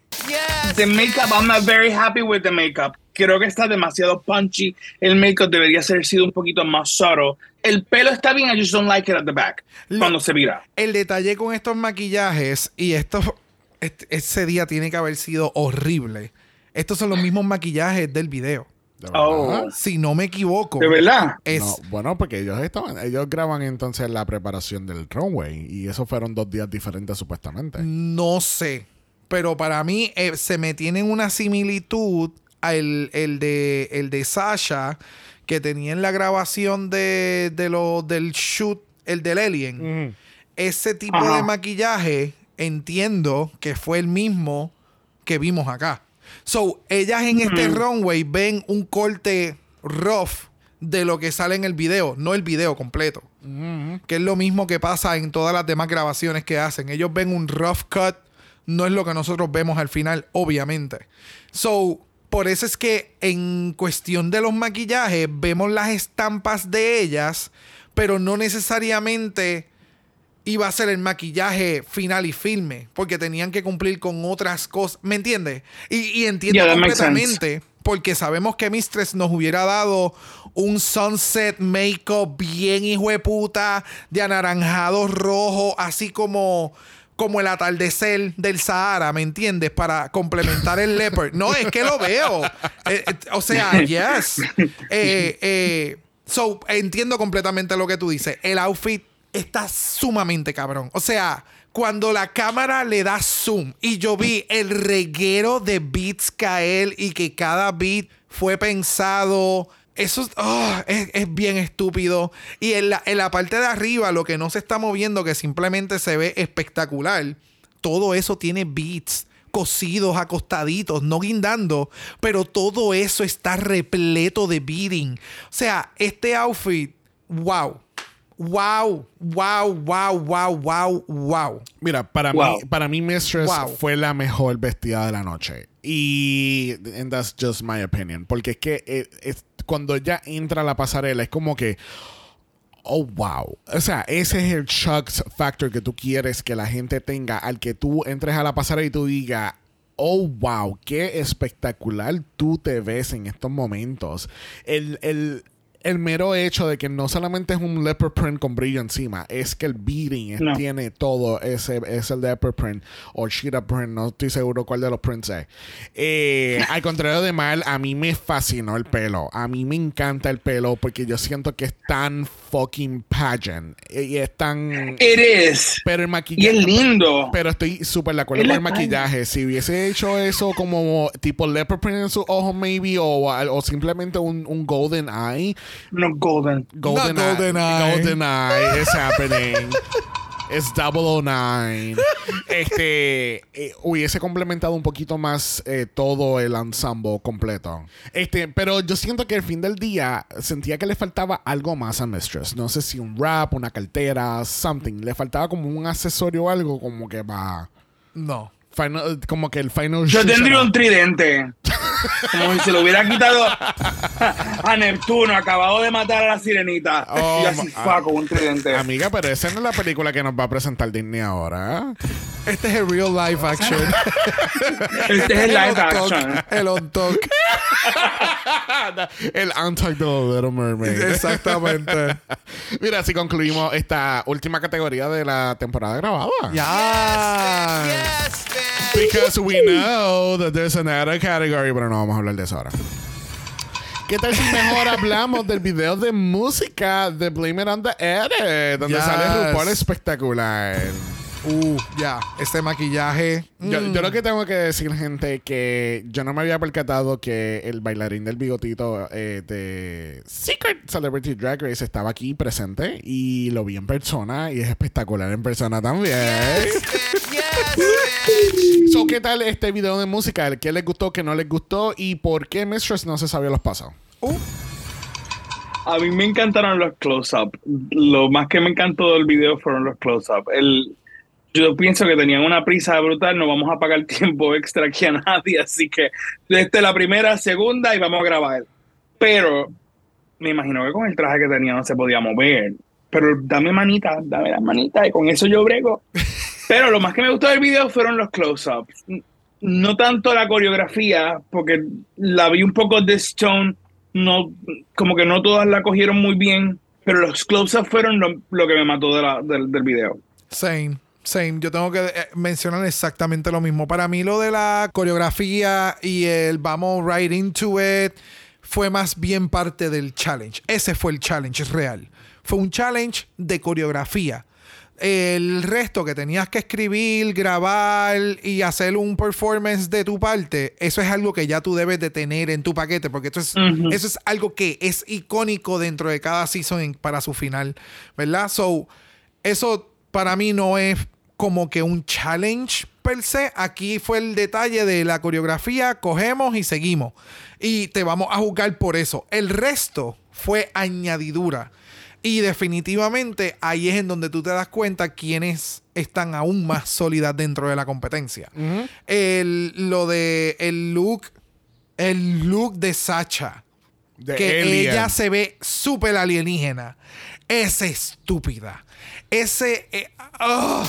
the makeup, I'm not very happy with the makeup. Creo que está demasiado punchy. El makeup debería ser sido un poquito más subtle. el pelo está bien, I just don't like it at the back. Lo- cuando se vira. El detalle con estos maquillajes y esto este- ese día tiene que haber sido horrible. Estos son los mismos maquillajes del video. Oh. Si no me equivoco. De verdad. Es, No, bueno, porque ellos estaban, ellos graban entonces la preparación del runway y esos fueron dos días diferentes supuestamente. No sé. Pero para mí eh, se me tiene una similitud al el de, el de Sasha que tenía en la grabación de, de lo, del shoot, el del Alien. Ese tipo Ajá. de maquillaje entiendo que fue el mismo que vimos acá. So, ellas en este runway ven un corte rough de lo que sale en el video, no el video completo. Que es lo mismo que pasa en todas las demás grabaciones que hacen. Ellos ven un rough cut, no es lo que nosotros vemos al final, obviamente. So, por eso es que en cuestión de los maquillajes, vemos las estampas de ellas, pero no necesariamente iba a ser el maquillaje final y filme, porque tenían que cumplir con otras cosas. ¿Me entiendes? Y, y entiendo Yeah, completamente, porque sabemos que Mistress nos hubiera dado un sunset makeup bien hijo de puta, de anaranjado rojo, así como. Como el atardecer del Sahara, ¿me entiendes? Para complementar el leopard. No, es que lo veo. Eh, eh, o sea, yes. Eh, so, entiendo completamente lo que tú dices. El outfit está sumamente cabrón. O sea, cuando la cámara le da zoom y yo vi el reguero de beats caer y que cada beat fue pensado. Eso es, ah, es- es bien estúpido. Y en la, en la parte de arriba, lo que no se está moviendo, que simplemente se ve espectacular, todo eso tiene beats cosidos, acostaditos, no guindando, pero todo eso está repleto de beating. O sea, este outfit, wow. Wow, wow, wow, wow, wow, wow. Mira, para Wow. mí, para mí Mistress Wow. fue la mejor vestida de la noche. Y and that's just my opinion. Porque es que eh, es- cuando ella entra a la pasarela es como que Oh, wow. O sea, ese es el shock factor que tú quieres que la gente tenga al que tú entres a la pasarela y tú digas, oh, wow, qué espectacular tú te ves en estos momentos. El, el, el mero hecho de que no solamente es un leopard print con brillo encima, es que el beating es- No. tiene todo ese, es el leopard print o cheetah print, no estoy seguro cuál de los prints es. Eh, al contrario de Mal, a mí me fascinó el pelo. A mí me encanta el pelo porque yo siento que es tan fucking pageant. Y es tan... It is. Pero el Y maquillaje... es lindo. Pero estoy súper de acuerdo con el maquillaje. Si hubiese hecho eso como tipo leopard print en sus ojos, maybe, o, o simplemente un, un golden eye. No golden. Golden, Not golden eye. Golden eye is happening. Es 009. Este eh, hubiese complementado un poquito más eh, todo el ensemble completo. Este, pero yo siento que al fin del día sentía que le faltaba algo más a Mistress. No sé si un rap, una cartera, something. Le faltaba como un accesorio o algo como que va. No. Final, como que el final Yo tendría un tridente. Como si se lo hubiera quitado a Neptuno, acabado de matar a la sirenita. Oh, y así fue con un tridente. Amiga, pero esa no es la película que nos va a presentar Disney ahora. Este es el real life action. Este es el live on talk, action. El on talk. el Untucked de The Little Mermaid. Exactamente. Mira, así concluimos esta última categoría de la temporada grabada. Ya. Because we know that there's another category, pero no vamos a hablar de eso ahora. ¿Qué tal si mejor hablamos del video de música de Blame It on the Edit? Donde Yes. sale RuPaul espectacular. Uh, ya. Este maquillaje. Yo, mm, yo lo que tengo que decir, gente, que yo no me había percatado que el bailarín del bigotito eh, de Secret Celebrity Drag Race estaba aquí presente y lo vi en persona y es espectacular en persona también. So, ¿Qué tal este video de música? ¿Qué les gustó, qué no les gustó y por qué Mistress no se sabía los pasos? A mí me encantaron los close-up. Lo más que me encantó del video fueron los close-up. El, yo pienso que tenían una prisa brutal, no vamos a pagar tiempo extra aquí a nadie, así que desde la primera, segunda y vamos a grabar. Pero me imagino que con el traje que tenía no se podía mover. Pero dame manita, dame las manitas y con eso yo brego. Pero lo más que me gustó del video fueron los close-ups. No tanto la coreografía, porque la vi un poco de stone, no, como que no todas la cogieron muy bien, pero los close-ups fueron lo, lo que me mató de la- del video. Same. Same, yo tengo que eh, mencionar exactamente lo mismo. Para mí lo de la coreografía y el vamos right into it fue más bien parte del challenge. Ese fue el challenge real. Fue un challenge de coreografía. El resto que tenías que escribir, grabar y hacer un performance de tu parte, eso es algo que ya tú debes de tener en tu paquete, porque esto es, eso es algo que es icónico dentro de cada season para su final, ¿verdad? So, eso para mí no es como que un challenge per se. Aquí fue el detalle de la coreografía, cogemos y seguimos. Y te vamos a juzgar por eso. El resto fue añadidura. Y definitivamente ahí es en donde tú te das cuenta quiénes están aún más sólidas dentro de la competencia. el, lo de el look, el look de Sacha que Alien. ella se ve súper alienígena. Es estúpida. Ese. eh, ah,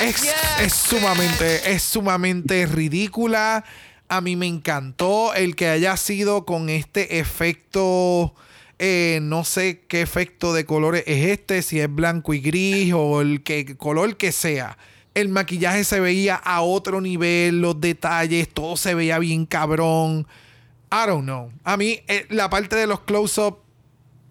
es, es sumamente, es sumamente ridícula. A mí me encantó el que haya sido con este efecto. eh, no sé qué efecto de colores es este, si es blanco y gris o el que, color que sea. El maquillaje se veía a otro nivel, los detalles, todo se veía bien cabrón. I don't know. A mí, eh, la parte de los close-up,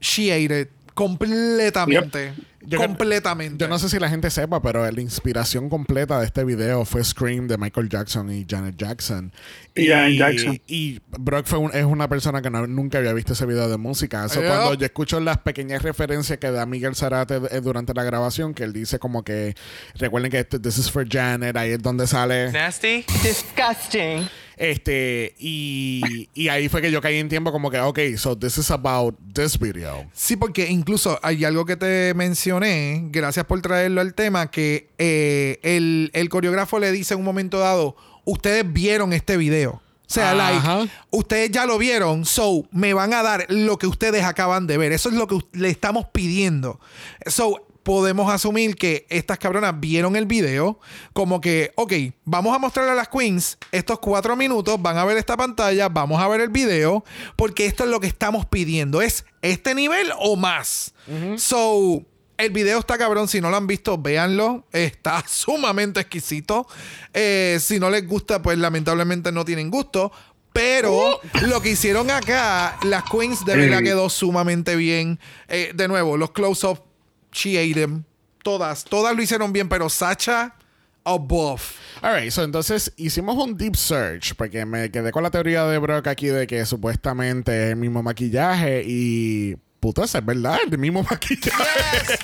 she ate it completamente. Yo- completamente. Yo no sé si la gente sepa, pero la inspiración completa de este video fue Scream de Michael Jackson y Janet Jackson. Y Janet Jackson. Y Brock fue un- es una persona que no- nunca había visto ese video de música. Cuando yo escucho las pequeñas referencias que da Miguel Zarate eh, durante la grabación, que él dice como que recuerden que este- this is for Janet, ahí es donde sale. Nasty? Disgusting. Este, y, y ahí fue que yo caí en tiempo como que, ok, so this is about this video. Sí, porque incluso hay algo que te mencioné, gracias por traerlo al tema, que eh, el, el coreógrafo le dice en un momento dado, ustedes vieron este video. O sea, Ajá. like, ustedes ya lo vieron, so me van a dar lo que ustedes acaban de ver. Eso es lo que le estamos pidiendo. So, podemos asumir que estas cabronas vieron el video como que, ok, vamos a mostrarle a las queens estos cuatro minutos, van a ver esta pantalla, vamos a ver el video, porque esto es lo que estamos pidiendo, es este nivel o más. So, el video está cabrón, si no lo han visto, véanlo, está sumamente exquisito. Eh, si no les gusta, pues lamentablemente no tienen gusto. Pero lo que hicieron acá, las queens de verdad quedó sumamente bien. Eh, de nuevo, los close-up, she ate them. Todas, todas lo hicieron bien, pero Sacha, above. Alright, so entonces hicimos un deep search porque me quedé con la teoría de Brock aquí de que supuestamente es el mismo maquillaje y puta, es verdad, el mismo maquillaje.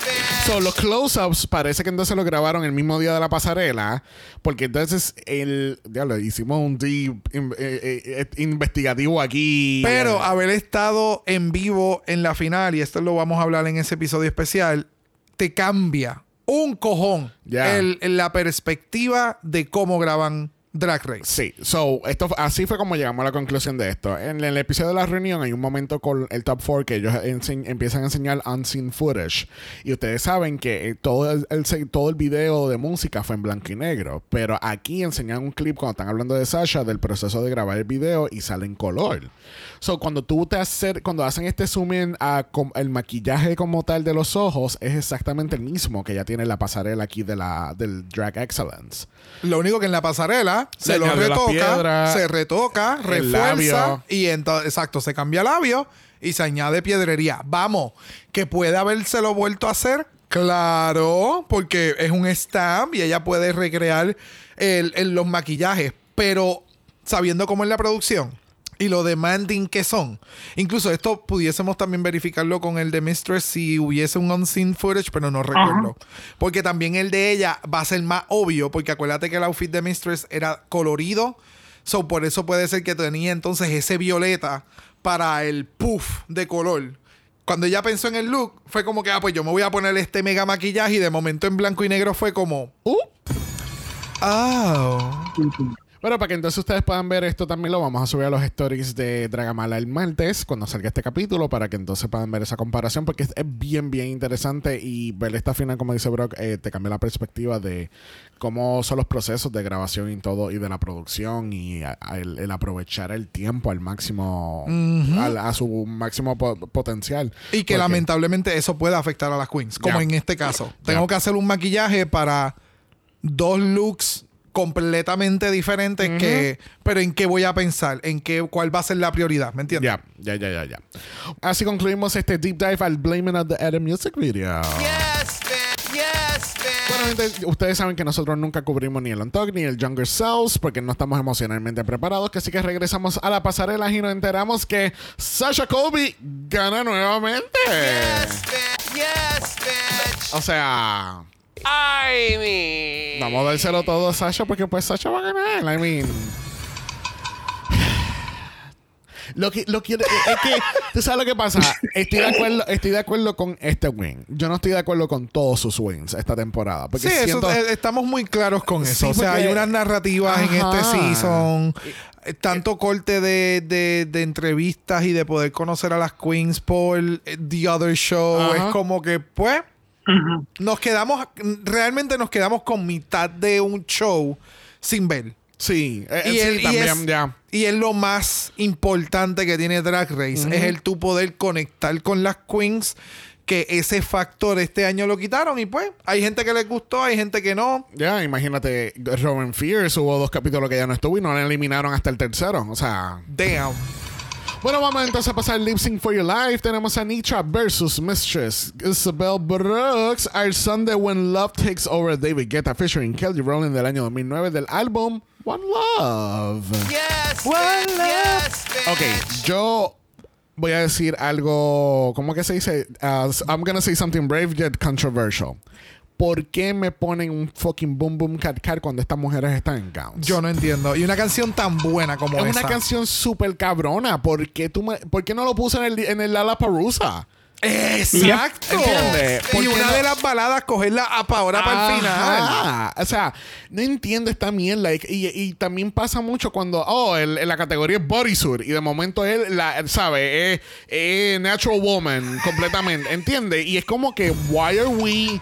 so, los close-ups parece que entonces lo grabaron el mismo día de la pasarela porque entonces el diablo, hicimos un deep in- eh, eh, eh, investigativo aquí. Pero haber estado en vivo en la final, y esto lo vamos a hablar en ese episodio especial, te cambia un cojón el- la perspectiva de cómo graban Drag Race. Sí, so, esto, así fue como llegamos a la conclusión de esto. En el episodio de la reunión hay un momento con el Top 4 que ellos empiezan a enseñar unseen footage. Y ustedes saben que eh, todo el, el todo el video de música fue en blanco y negro. Pero aquí enseñan un clip cuando están hablando de Sasha del proceso de grabar el video y sale en color. So, cuando tú te hacer, cuando hacen este zoom in a com- el maquillaje como tal de los ojos, es exactamente el mismo que ya tiene la pasarela aquí de la, del Drag Excellence. Lo único que en la pasarela Se se, lo retoca, piedras, se retoca, refuerza labio. y entonces, exacto, se cambia labio y se añade piedrería. Vamos, que puede habérselo vuelto a hacer. Claro, porque es un stamp y ella puede recrear el- el- los maquillajes, pero sabiendo cómo es la producción y lo demanding que son. Incluso esto pudiésemos también verificarlo con el de Mistress si hubiese un unseen footage, pero no recuerdo. Porque también el de ella va a ser más obvio, porque acuérdate que el outfit de Mistress era colorido. So, por eso puede ser que tenía entonces ese violeta para el puff de color. Cuando ella pensó en el look, fue como que, ah, pues yo me voy a poner este mega maquillaje y de momento en blanco y negro fue como, uh, oh. Bueno, para que entonces ustedes puedan ver esto también lo vamos a subir a los stories de Dragamala el martes cuando salga este capítulo para que entonces puedan ver esa comparación porque es, bien, bien interesante y ver esta final, como dice Brock, eh, te cambia la perspectiva de cómo son los procesos de grabación y todo y de la producción y a- a el, el aprovechar el tiempo al máximo, a su máximo po- potencial. Y que Porque- lamentablemente eso puede afectar a las queens. Como en este caso. Tengo que hacer un maquillaje para dos looks completamente diferentes que... Pero ¿en qué voy a pensar? ¿En qué, cuál va a ser la prioridad? ¿Me entiendes? Ya, ya, ya, ya, ya. Así concluimos este deep dive al Blaming of the Adam Music Video. Yes, man. Yes, man. Bueno, gente, ustedes saben que nosotros nunca cubrimos ni el Untalk ni el Younger Selves porque no estamos emocionalmente preparados. Que así que regresamos a la pasarela y nos enteramos que Sasha Colby gana nuevamente. Yes, man. Yes, bitch. O sea, I mean. vamos a dárselo todo a Sasha porque pues Sasha va a ganar. I mean. Lo que, lo que, es que, ¿tú sabes lo que pasa? Estoy de acuerdo, estoy de acuerdo con este win. Yo no estoy de acuerdo con todos sus wins esta temporada. Porque Sí, siento, eh, estamos muy claros con Sí, eso. o sea, porque- hay unas narrativas en este season. eh, Tanto corte de, de- de entrevistas y de poder conocer a las queens por eh, The Other Show. Ajá. Es como que, pues, nos quedamos, realmente nos quedamos con mitad de un show sin ver. Sí, eh, Y, sí, el- y también, es, ya. y es lo más importante que tiene Drag Race. Es el tu poder conectar con las queens. Que ese factor este año lo quitaron. Y pues, hay gente que les gustó, hay gente que no. Ya, imagínate, Robin Fierce hubo dos capítulos que ya no estuvo y no la eliminaron hasta el tercero. O sea, Damn. Bueno, vamos entonces a pasar Lip Sync for Your Life. Tenemos a Nitra versus Mistress Isabel Brooks. Our Sunday When Love Takes Over David Guetta featuring Kelly Rowland del año 2009 del álbum One Love. Yes, bitch. Yes, bitch. Ok, yo voy a decir algo, ¿cómo que se dice? Uh, I'm gonna say something brave yet controversial. ¿Por qué me ponen un fucking boom boom cat cat cuando estas mujeres están en gowns? Yo no entiendo. Y una canción tan buena como es esa. una canción súper cabrona. ¿Por qué, tú me- ¿Por qué no lo puse en el, en el Lollapalooza? Exacto. ¿Entiendes? Y una no- de las baladas, cogerla a pa' ahora para el final. O sea, no entiendo esta mierda. Y, y- y también pasa mucho cuando, oh, el- la categoría es bodysuit. Y de momento él, la, sabe, es, es natural woman completamente. ¿Entiendes? Y es como que, why are we.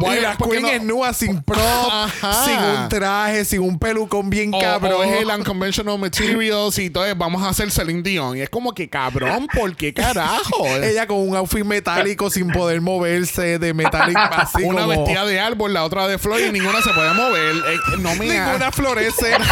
Why, Y la ¿por qué queen no- es nua sin prop, Ajá. sin un traje, sin un pelucón bien O, cabrón. o es el unconventional materials y entonces vamos a hacer Celine Dion. Y es como que, cabrón, ¿por qué carajo? Ella con un outfit metálico sin poder moverse de metálico así Una como- vestida de árbol, la otra de flor y ninguna se puede mover. Eh, no me Ninguna florece.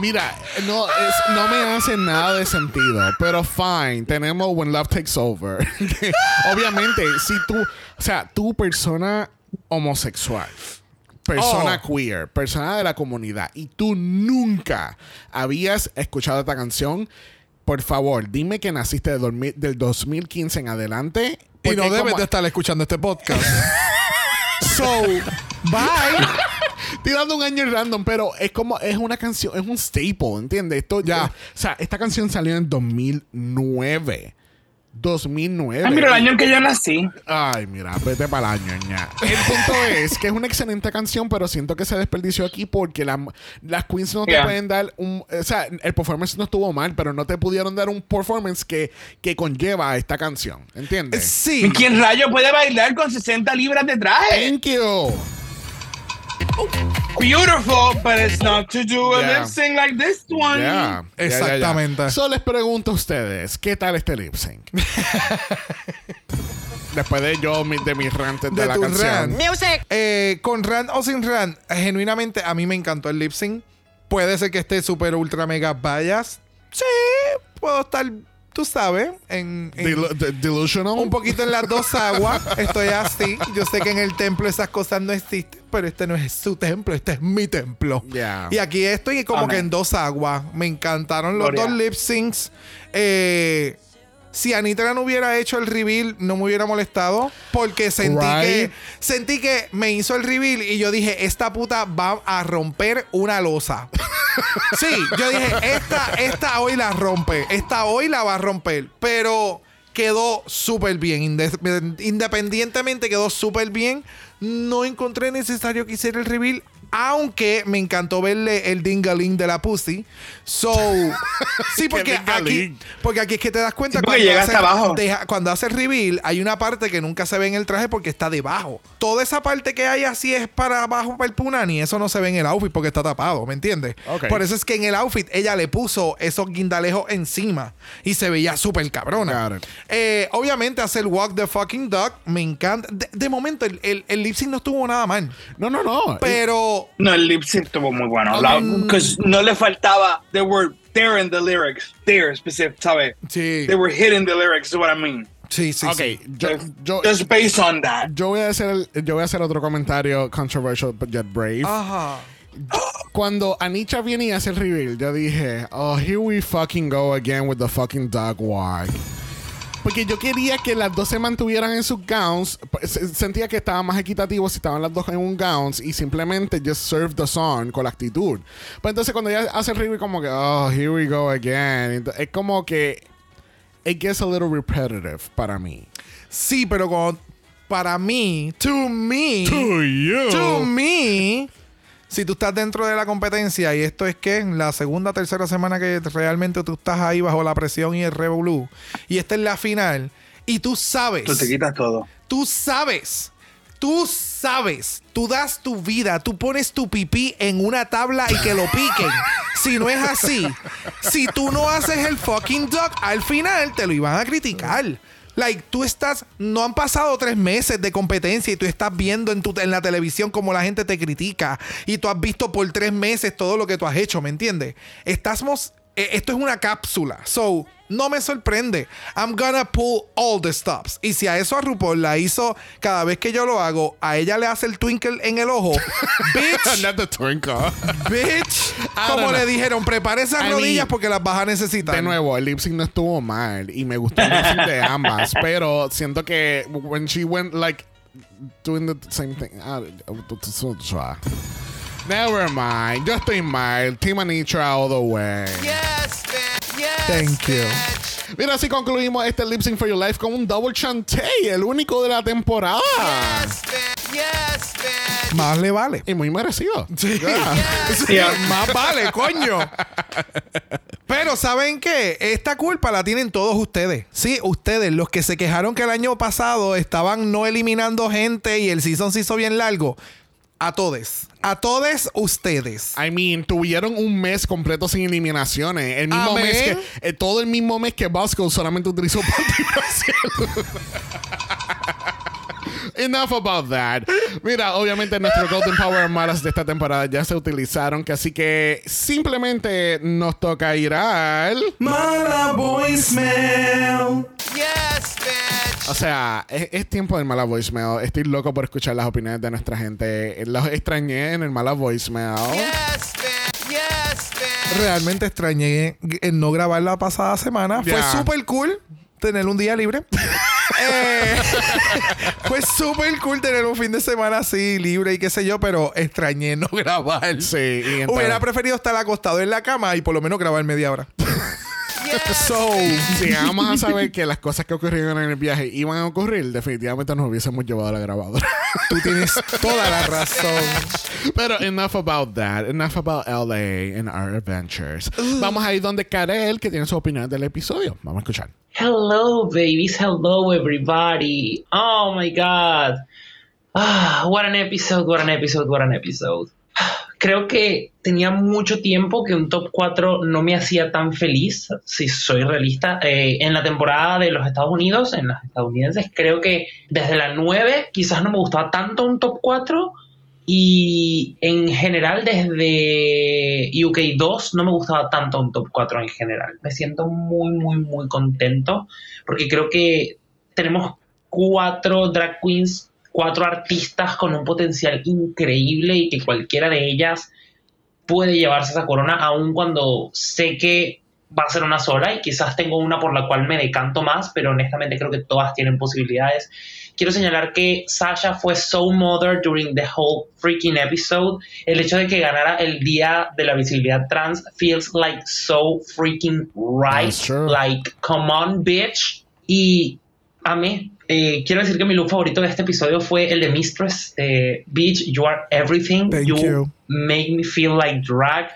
Mira, no, es- no me hace nada de sentido, pero fine, tenemos When Love Takes Over. Obviamente, si tú, o sea, tú persona homosexual, persona Oh. queer, persona de la comunidad, y tú nunca habías escuchado esta canción, por favor, dime que naciste de dormi- del 2015 en adelante. y no debes como- de estar escuchando este podcast. so, bye. Estoy dando un año random, pero es como, es una canción, es un staple, ¿entiendes? Esto Ya. O sea, esta canción salió en 2009. 2009. Ah, mira, el año en que yo nací. Ay, mira, vete para el año, ña. El punto es que es una excelente canción, pero siento que se desperdició aquí porque la- las queens no te Yeah. pueden dar un... O sea, el performance no estuvo mal, pero no te pudieron dar un performance que, que conlleva a esta canción, ¿entiendes? Sí. ¿Y quién rayo puede bailar con 60 libras de traje? Thank you. Beautiful, but it's not to do a Yeah. lip sync like this one. Exactamente. So les pregunto a ustedes, ¿qué tal este lip sync? Después de yo, de mis rantes de, De la canción. rant. Eh, con Rand o sin Rand, genuinamente a mí me encantó el lip sync. Puede ser que esté súper ultra mega bias. Sí, puedo estar, tú sabes, en, delusional. un poquito en las dos aguas. Estoy así. Yo sé que en el templo esas cosas no existen, pero este no es su templo, este es mi templo. Ya. Y aquí estoy como Amén. que en dos aguas. Me encantaron los Gloria. dos lip syncs. Eh, si Anitra no hubiera hecho el reveal, no me hubiera molestado. Porque sentí Right. que sentí que me hizo el reveal y yo dije, esta puta va a romper una losa. sí, yo dije, esta, esta hoy la rompe. Esta hoy la va a romper. Pero quedó súper bien. Inde- independientemente quedó súper bien. No encontré necesario que hiciera el reveal. Aunque me encantó verle el dingaling de la pussy. So, sí, porque aquí, porque aquí es que te das cuenta Sí, porque llega hace, hasta abajo. deja- cuando hace el reveal, hay una parte que nunca se ve en el traje porque está debajo. Toda esa parte que hay así es para abajo para el punani. Eso no se ve en el outfit porque está tapado, ¿me entiendes? Por eso es que en el outfit ella le puso esos guindalejos encima y se veía súper cabrona. Eh, obviamente hace el walk the fucking duck. Me encanta. De, de momento, el, el, el lip sync no estuvo nada mal. No, no, no. Pero No, el lip sync estuvo muy bueno. La- no le faltaba. They were there in the lyrics. There, specific, ¿sabes? sí, They were hitting the lyrics, is what I mean. sí, sí. ok, sí. yo, Just, yo, just based on that. yo voy a hacer el- yo voy a hacer otro comentario controversial but yet brave. Ajá. Cuando Anicha viene y hace el reveal, yo dije, oh, here we fucking go again with the fucking dog walk. Porque yo quería que las dos se mantuvieran en sus gowns. Sentía que estaba más equitativo si estaban las dos en un gowns y simplemente just serve the song con la actitud. Pues entonces cuando ella hace el reveal, como que, oh, here we go again. Es como que it gets a little repetitive para mí. Sí, pero con- para mí, to me, you. to me, si tú estás dentro de la competencia y esto es que la segunda, tercera semana que realmente tú estás ahí bajo la presión y el revolú y esta es la final y tú sabes, Tú te quitas todo. tú sabes, tú sabes, tú das tu vida, tú pones tu pipí en una tabla y que lo piquen. si no es así, si tú no haces el fucking duck, al final te lo iban a criticar. Like, tú estás, no han pasado tres meses de competencia y tú estás viendo en, tu, en la televisión cómo la gente te critica y tú has visto por tres meses todo lo que tú has hecho, ¿me entiendes? Estamos, esto es una cápsula. So, no me sorprende. I'm gonna pull all the stops. Y si a eso a RuPaul la hizo cada vez que yo lo hago, a ella le hace el twinkle en el ojo. bitch, Not the twinkle. bitch. I Como le know. dijeron, prepare esas I rodillas mean, porque las vas a necesitar. De nuevo, el lip sync no estuvo mal y me gustó el lip sync de ambas, pero siento que when she went like doing the same thing. ah, Never mind, yo estoy mal. Team Anitra all the way. Yes, bitch. Yes, Thank you. bitch. Mira, así concluimos este lip sync for your life con un double chantey, el único de la temporada. Yes, bitch. Yes, bitch. Más le vale. Y muy merecido. Sí. Yes. Sí, Más vale, coño. Pero ¿saben qué? Esta culpa la tienen todos ustedes. Sí, ustedes, los que se quejaron que el año pasado estaban no eliminando gente y el season se hizo bien largo. A todos. A todos ustedes. I mean, tuvieron un mes completo sin eliminaciones. El mismo Amén. mes que, eh, todo el mismo mes que Bosco solamente utilizó participación. Enough about that. Mira, obviamente nuestro Golden Power Malas de esta temporada ya se utilizaron, que así que simplemente nos toca ir al... Mala voicemail. Yes, bitch. O sea, es, es tiempo del mala voicemail. Estoy loco por escuchar las opiniones de nuestra gente. Los extrañé en el mala voicemail. Yes, bitch. Yes, bitch. Realmente extrañé en no grabar la pasada semana. Ya. Fue súper cool tener un día libre. Eh, fue súper cool tener un fin de semana así libre y qué sé yo, pero extrañé no grabar. Sí, y Hubiera preferido estar acostado en la cama y por lo menos grabar media hora. Yes, So, Si vamos a saber que las cosas que ocurrieron en el viaje iban a ocurrir, definitivamente nos hubiésemos llevado a la grabadora. tú tienes toda la razón. Pero enough about that. Enough about LA and our adventures. Vamos a ir donde Karel, que tiene su opinión del episodio. Vamos a escuchar. Hello, babies. Hello, everybody. Oh my God. Ah, what an episode, what an episode, what an episode. Creo que tenía mucho tiempo que un top 4 no me hacía tan feliz, si soy realista. Eh, en la temporada de los Estados Unidos, en las estadounidenses, creo que desde la 9 quizás no me gustaba tanto un top 4. Y en general, desde UK 2 no me gustaba tanto un top 4 en general. Me siento muy, muy, muy contento porque creo que tenemos cuatro drag queens, cuatro artistas con un potencial increíble y que cualquiera de ellas puede llevarse esa corona, aun cuando sé que va a ser una sola y quizás tengo una por la cual me decanto más, pero honestamente creo que todas tienen posibilidades. Quiero señalar que Sasha fue so mother during the whole freaking episode. El hecho de que ganara el día de la visibilidad trans feels like so freaking right. Like, come on, bitch. Y amé. Eh, quiero decir que mi look favorito de este episodio fue el de Mistress. Eh, Bitch, you are everything. Thank you. make me feel like drag.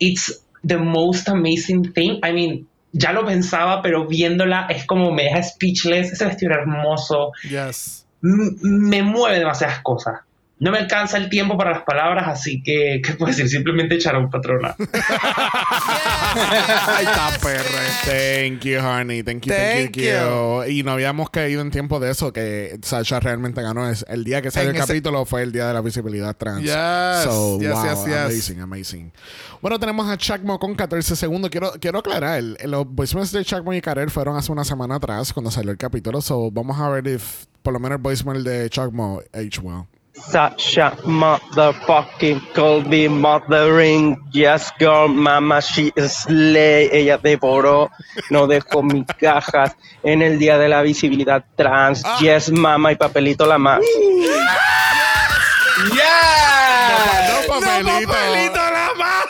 It's the most amazing thing. I mean, ya lo pensaba, pero viéndola es como me deja speechless. Ese vestido era hermoso. Yes. M- me mueve demasiadas cosas. No me alcanza el tiempo para las palabras, así que, ¿qué puedo decir? Simplemente echar a un patrona. Ahí está, perra. Thank you, honey. Thank you, thank, Thank you, Y no habíamos caído en tiempo de eso, que Sasha realmente ganó. Es el día que salió En el ese- capítulo fue el día de la visibilidad trans. Yes, So, yes, wow, yes, yes. amazing, amazing. Bueno, tenemos a Chacmo con 14 segundos. Quiero, quiero aclarar, el- los voicemails de Chacmo y Karel fueron hace una semana atrás cuando salió el capítulo. So, vamos a ver if por lo menos el voicemail de Chacmo age well. Sasha motherfucking Colby mothering yes girl mama she slay ella devoró no dejó mis cajas en el día de la visibilidad trans yes mama y papelito la más No, papelito. la más!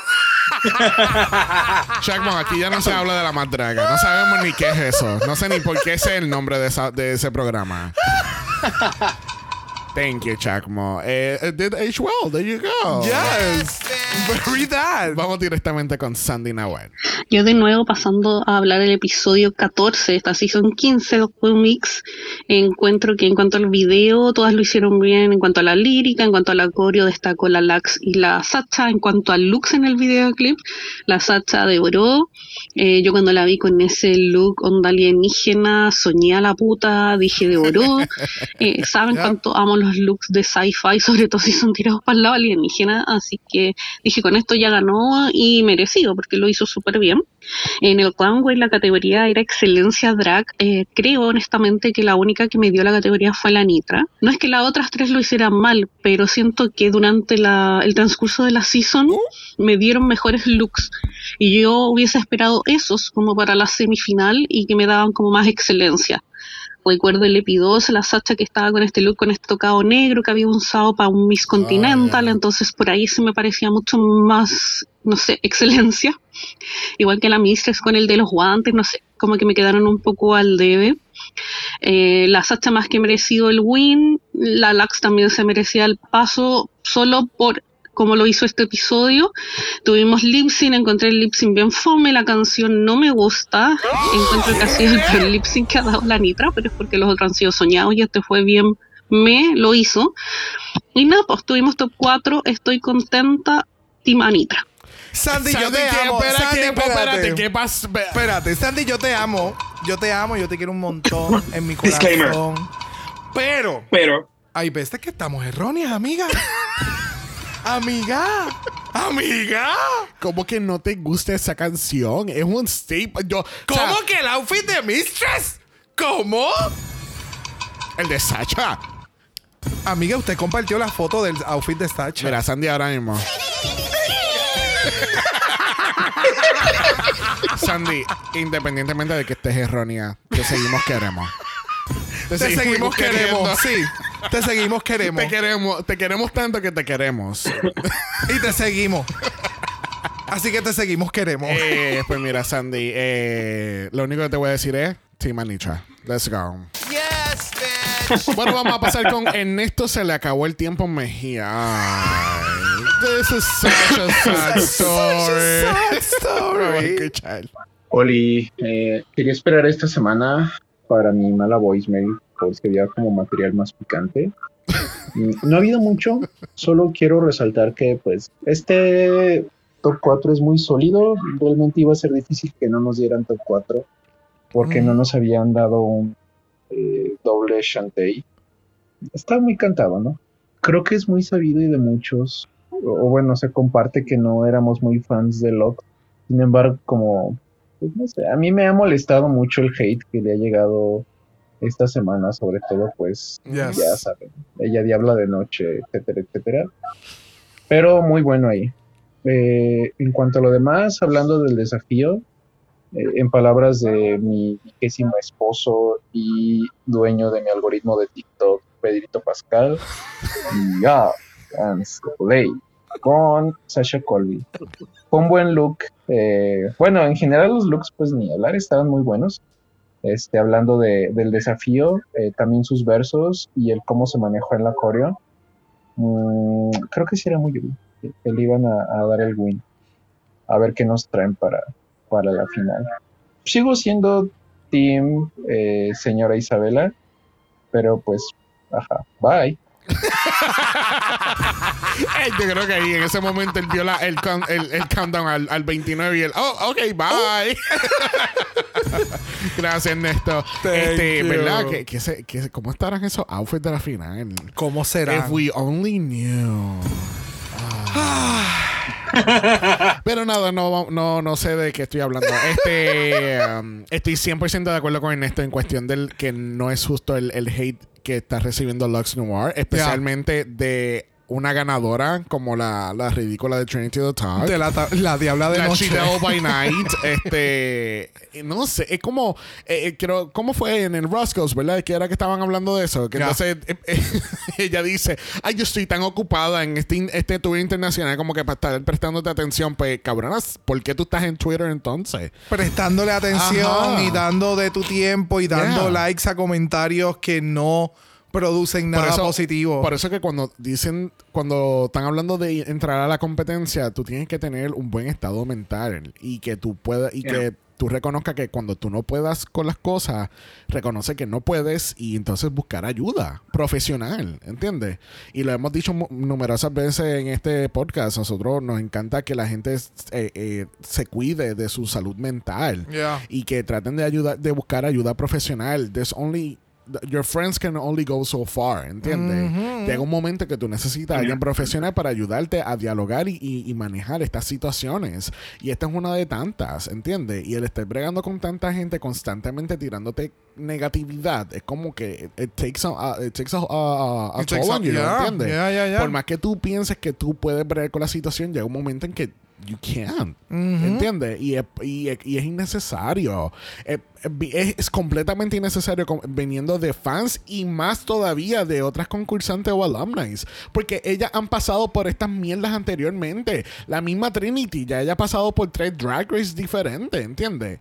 Chacmo, aquí ya no se habla de la más draga. No sabemos ni qué es eso. No sé ni por qué ese es el nombre de, esa- de ese programa. Thank you, Chacmo. Eh, it did age well. There you go. Yes. Very that. Vamos directamente con Sandy Nahuel. Yo de nuevo pasando a hablar del episodio 14 de esta season 15 de Mix, encuentro que en cuanto al video todas lo hicieron bien, en cuanto a la lírica, en cuanto a la coreo destacó la Lax y la Sacha, en cuanto al looks en el videoclip, la Sacha devoró, Eh, yo cuando la vi con ese look onda alienígena, soñé a la puta, dije devoró, Eh, saben cuánto amo los looks de sci-fi, sobre todo si son tirados para el lado alienígena, así que dije con esto ya ganó y merecido porque lo hizo súper bien. En el Runway la categoría era excelencia drag. Eh, creo honestamente que la única que me dio la categoría fue la Nitra. No es que las otras tres lo hicieran mal, pero siento que durante la- el transcurso de la season me dieron mejores looks. Y yo hubiese esperado esos como para la semifinal y que me daban como más excelencia. Recuerdo el Epi2, la Sacha que estaba con este look, con este tocado negro que había usado para un Miss Continental, entonces por ahí se me parecía mucho más, no sé, excelencia. Igual que la Mistress con el de los guantes, no sé, como que me quedaron un poco al debe. Eh, la Sacha más que merecido el win, la Lax también se merecía el paso solo por como lo hizo este episodio. Tuvimos lip sync, encontré el lip sync bien fome, la canción no me gusta. Encuentro que ha sido el peor lip sync que ha dado la Nitra, pero es porque los otros han sido soñados y este fue bien me, lo hizo. Y nada, pues tuvimos top 4, estoy contenta, Team Anitra. Sandy, yo Sandy, te ¿qué? amo. Espera, Sandy, espérate. espérate. ¿Qué pasa? Espérate, Sandy, yo te amo. Yo te amo, yo te quiero un montón en mi corazón. Disclaimer. Pero Pero, hay veces que estamos erróneas, amiga. amiga. Amiga. ¿Cómo que no te gusta esa canción? Es un staple. Yo, o ¿Cómo sea, que el outfit de Mistress? ¿Cómo? El de Sacha. Amiga, usted compartió la foto del outfit de Sacha. Mira, Sandy ahora mismo. Sandy, independientemente de que estés errónea, te seguimos queremos. te seguimos queremos. Sí, te seguimos queremos. Te queremos, te queremos tanto que te queremos. Y te seguimos. Así que te seguimos queremos. Eh, pues mira, Sandy, eh, lo único que te voy a decir es Team Anitra. Let's go. Yes, bitch. Bueno, vamos a pasar con Ernesto. Se le acabó el tiempo Mejía. Ay, this is such a sad story. sad story. Vamos a escuchar. Oli, eh, quería esperar esta semana para mi mala voicemail porque había como material más picante. Mm, No ha habido mucho, solo quiero resaltar que pues este top 4 es muy sólido. Realmente iba a ser difícil que no nos dieran top 4 porque no nos habían dado un eh, doble Shantae. Está muy cantado, ¿no? Creo que es muy sabido y de muchos, o, o bueno, se comparte que no éramos muy fans de Locke. Sin embargo, como pues no sé, a mí me ha molestado mucho el hate que le ha llegado esta semana, sobre todo, pues, Yes. ya saben, ella diabla de noche, etcétera, etcétera. Pero muy bueno ahí. Eh, en cuanto a lo demás, hablando del desafío, eh, en palabras de mi vigésimo esposo y dueño de mi algoritmo de TikTok, Pedrito Pascal, ya, play, con Sasha Colby. Un buen look. eh, bueno, en general los looks, pues ni hablar, estaban muy buenos. este, hablando de, del desafío, eh, también sus versos y el cómo se manejó en la coreo. Mm, creo que sí era muy bien. que le iban a, a dar el win. A ver qué nos traen para, para la final. Sigo siendo team eh, señora Isabela, pero pues, ajá, bye. Yo creo que ahí en ese momento él vio la- el, el- el countdown al, al 29 y él, oh, ok, bye. Gracias. Thank Este. ¿verdad? Que, que se- se- ¿Cómo estarán esos outfits de la final? ¿Cómo será? If we only knew. Ah. Pero nada, no, no, no sé de qué estoy hablando. Este, um, estoy 100% de acuerdo con Ernesto en cuestión del que no es justo el, el hate que está recibiendo Lux Noir, especialmente de una ganadora como la, la ridícula de Trinity the Talk. De la, diabla de La noche. By Night, este, no sé, es como, eh, eh, creo, ¿cómo fue en el Roscoe's, verdad? Que era que estaban hablando de eso, que entonces eh, eh, ella dice, ay, yo estoy tan ocupada en este, este tour internacional como que para estar prestándote atención, pues, cabronas, ¿por qué tú estás en Twitter entonces? Prestándole atención Ajá. y dando de tu tiempo y dando Yeah. likes a comentarios que no producen nada positivo. Por eso que cuando dicen, cuando están hablando de entrar a la competencia, tú tienes que tener un buen estado mental y que tú puedas y que tú reconozcas que cuando tú no puedas con las cosas, reconoce que no puedes y entonces buscar ayuda profesional, ¿entiendes? Y lo hemos dicho numerosas veces en este podcast, nosotros nos encanta que la gente eh, eh, se cuide de su salud mental Yeah. y que traten de ayudar, de buscar ayuda profesional. There's only your friends can only go so far, ¿entiendes? Llega un momento que tú necesitas a alguien profesional para ayudarte a dialogar y, y- y manejar estas situaciones. Y esta es una de tantas, ¿entiendes? Y el estar bregando con tanta gente constantemente tirándote negatividad es como que it takes a, it takes a, a- a toll on you, yeah, ¿entiendes? yeah, yeah. Por más que tú pienses que tú puedes bregar con la situación, llega un momento en que you can't. ¿Entiendes? Y es, y, es- y es innecesario. Es, es completamente innecesario viniendo de fans y más todavía de otras concursantes o alumni. Porque ellas han pasado por estas mierdas anteriormente. La misma Trinity ya ella ha pasado por tres drag races diferentes, ¿entiendes?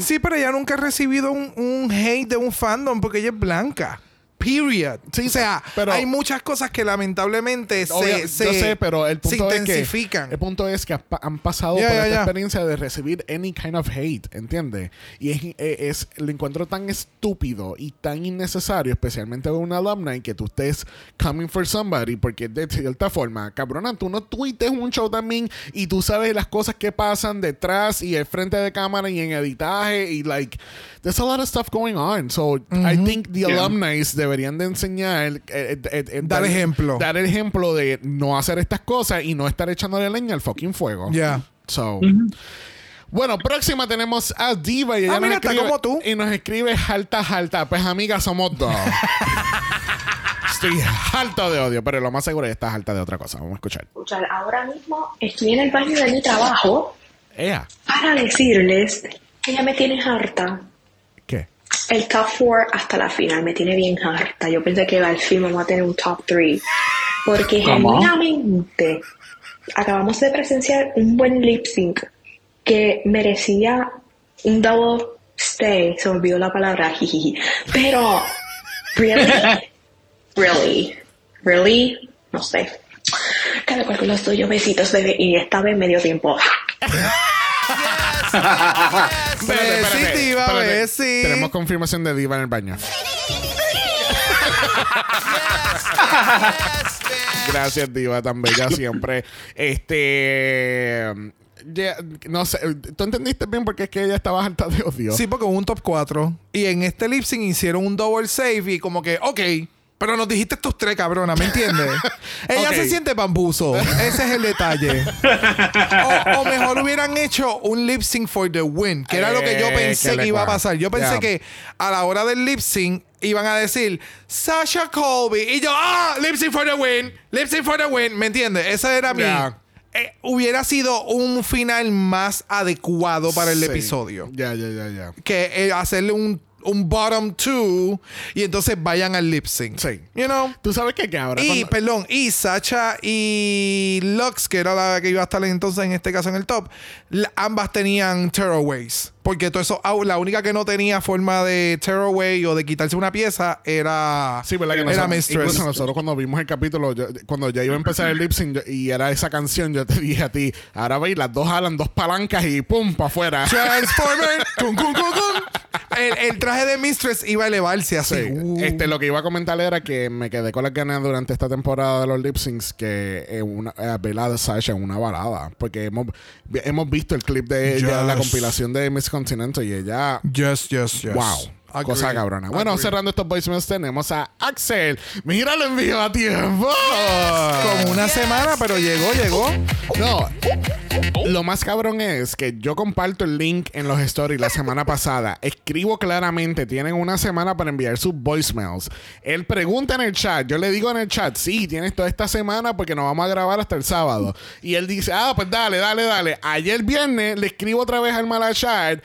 Sí, pero ella nunca ha recibido un, un hate de un fandom porque ella es blanca. Period. Sí, o sea, pero- hay muchas cosas que lamentablemente Obvio, se, se, yo sé, pero el se punto es que intensifican. el punto es que han pasado Ya, por ya, esta ya. experiencia de recibir any kind of hate, ¿entiendes? Y es, es lo encuentro tan estúpido y tan innecesario, especialmente de un alumni que tú estés coming for somebody porque de cierta forma, cabrona, tú no tuites un show también y tú sabes las cosas que pasan detrás y el frente de cámara y en editaje y like there's a lot of stuff going on. So I think the Yeah. alumni deberían de enseñar eh, eh, eh, eh, Dar ejemplo. dar el ejemplo de no hacer estas cosas y no estar echándole leña al fucking fuego. Ya. So. Bueno, próxima tenemos a Diva y ella Ah, mira, nos está escribe, como tú. y nos escribe jalta jalta. Pues amiga, somos dos. Estoy harto de odio, pero lo más seguro es que estás harta de otra cosa. Vamos a escuchar. escuchar. Ahora mismo estoy en el baño de mi trabajo Ea, para decirles que ya me tienes harta. El top 4 hasta la final me tiene bien harta. Yo pensé que al fin vamos a tener un top 3. Porque ¿Cómo? genuinamente acabamos de presenciar un buen lip sync que merecía un double stay. Se me olvidó la palabra, jijiji. Pero, really, really, really, no sé. Cada cual con los tuyos, besitos, bebé. Y esta vez medio tiempo. Espérate, espérate, Besi, Diva, espérate. besi. Tenemos confirmación de Diva en el baño. Gracias, Diva, tan bella siempre. Este. ya, no sé, ¿tú entendiste bien porque es que ella estaba harta de odio? Sí, porque hubo un top 4. Y en este lip sync hicieron un double save y como que, ok. Pero nos dijiste estos tres, cabrona, ¿me entiendes? Ella se siente bambuzo. Ese es el detalle. o, o mejor hubieran hecho un lip sync for the win, que era lo que yo Eh, pensé que iba a pasar. Yo pensé que a la hora del lip sync iban a decir Sasha Colby. Y yo, ah, lip sync for the win, lip sync for the win. ¿Me entiendes? Esa era mi. Ya. eh, hubiera sido un final más adecuado para el Sí. episodio Ya, ya, ya, ya. que eh, hacerle un, un bottom two y entonces vayan al lip sync. Sí. You know? Tú sabes que ahora. Y, cuando- perdón, y Sacha y Lux, que era la que iba a estar entonces en este caso en el top, ambas tenían tearaways. Porque todo eso, la única que no tenía forma de tearaway o de quitarse una pieza era, Sí, ¿verdad? Que era nosotros, Mistress. incluso nosotros cuando vimos el capítulo, yo- cuando ya iba a empezar el lip sync yo- y era esa canción, yo te dije a ti, ahora veis, las dos jalan dos palancas y pum, para afuera. Transformer. Cum, cum, cum, cum. El, el traje de Mistress iba a elevarse así. Sí. Uh. Este, lo que iba a comentar era que me quedé con las ganas durante esta temporada de los lip syncs que eh, una, eh, a Sasha en una balada. Porque hemos, hemos visto el clip de ella, Yes. la compilación de Miss Continental y ella. Yes, yes, yes. Wow. Agree. Cosa cabrona. Bueno, cerrando estos voicemails tenemos a Axel. Mira, lo envío a tiempo. Como una semana, pero llegó, llegó. No. Lo más cabrón es que yo comparto el link en los stories la semana pasada. Escribo claramente, tienen una semana para enviar sus voicemails. Él pregunta en el chat, yo le digo en el chat, sí, tienes toda esta semana porque nos vamos a grabar hasta el sábado. Y él dice, ah, pues dale, dale, dale. Ayer viernes le escribo otra vez al mala chat.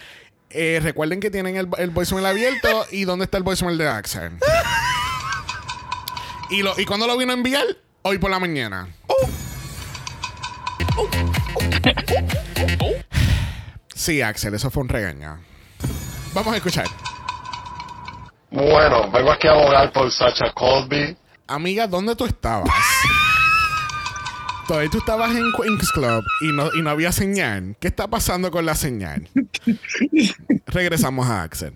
Eh, recuerden que tienen el, el voicemail abierto y dónde está el voicemail de Axel. y, lo, y cuando lo vino a enviar, hoy por la mañana. Sí, Axel, eso fue un regaño. Vamos a escuchar. Bueno, vengo aquí a abogar por Sacha Colby. Amiga, ¿dónde tú estabas? Todavía tú estabas en Queens Club y no, y no había señal. ¿Qué está pasando con la señal? Regresamos a Axel.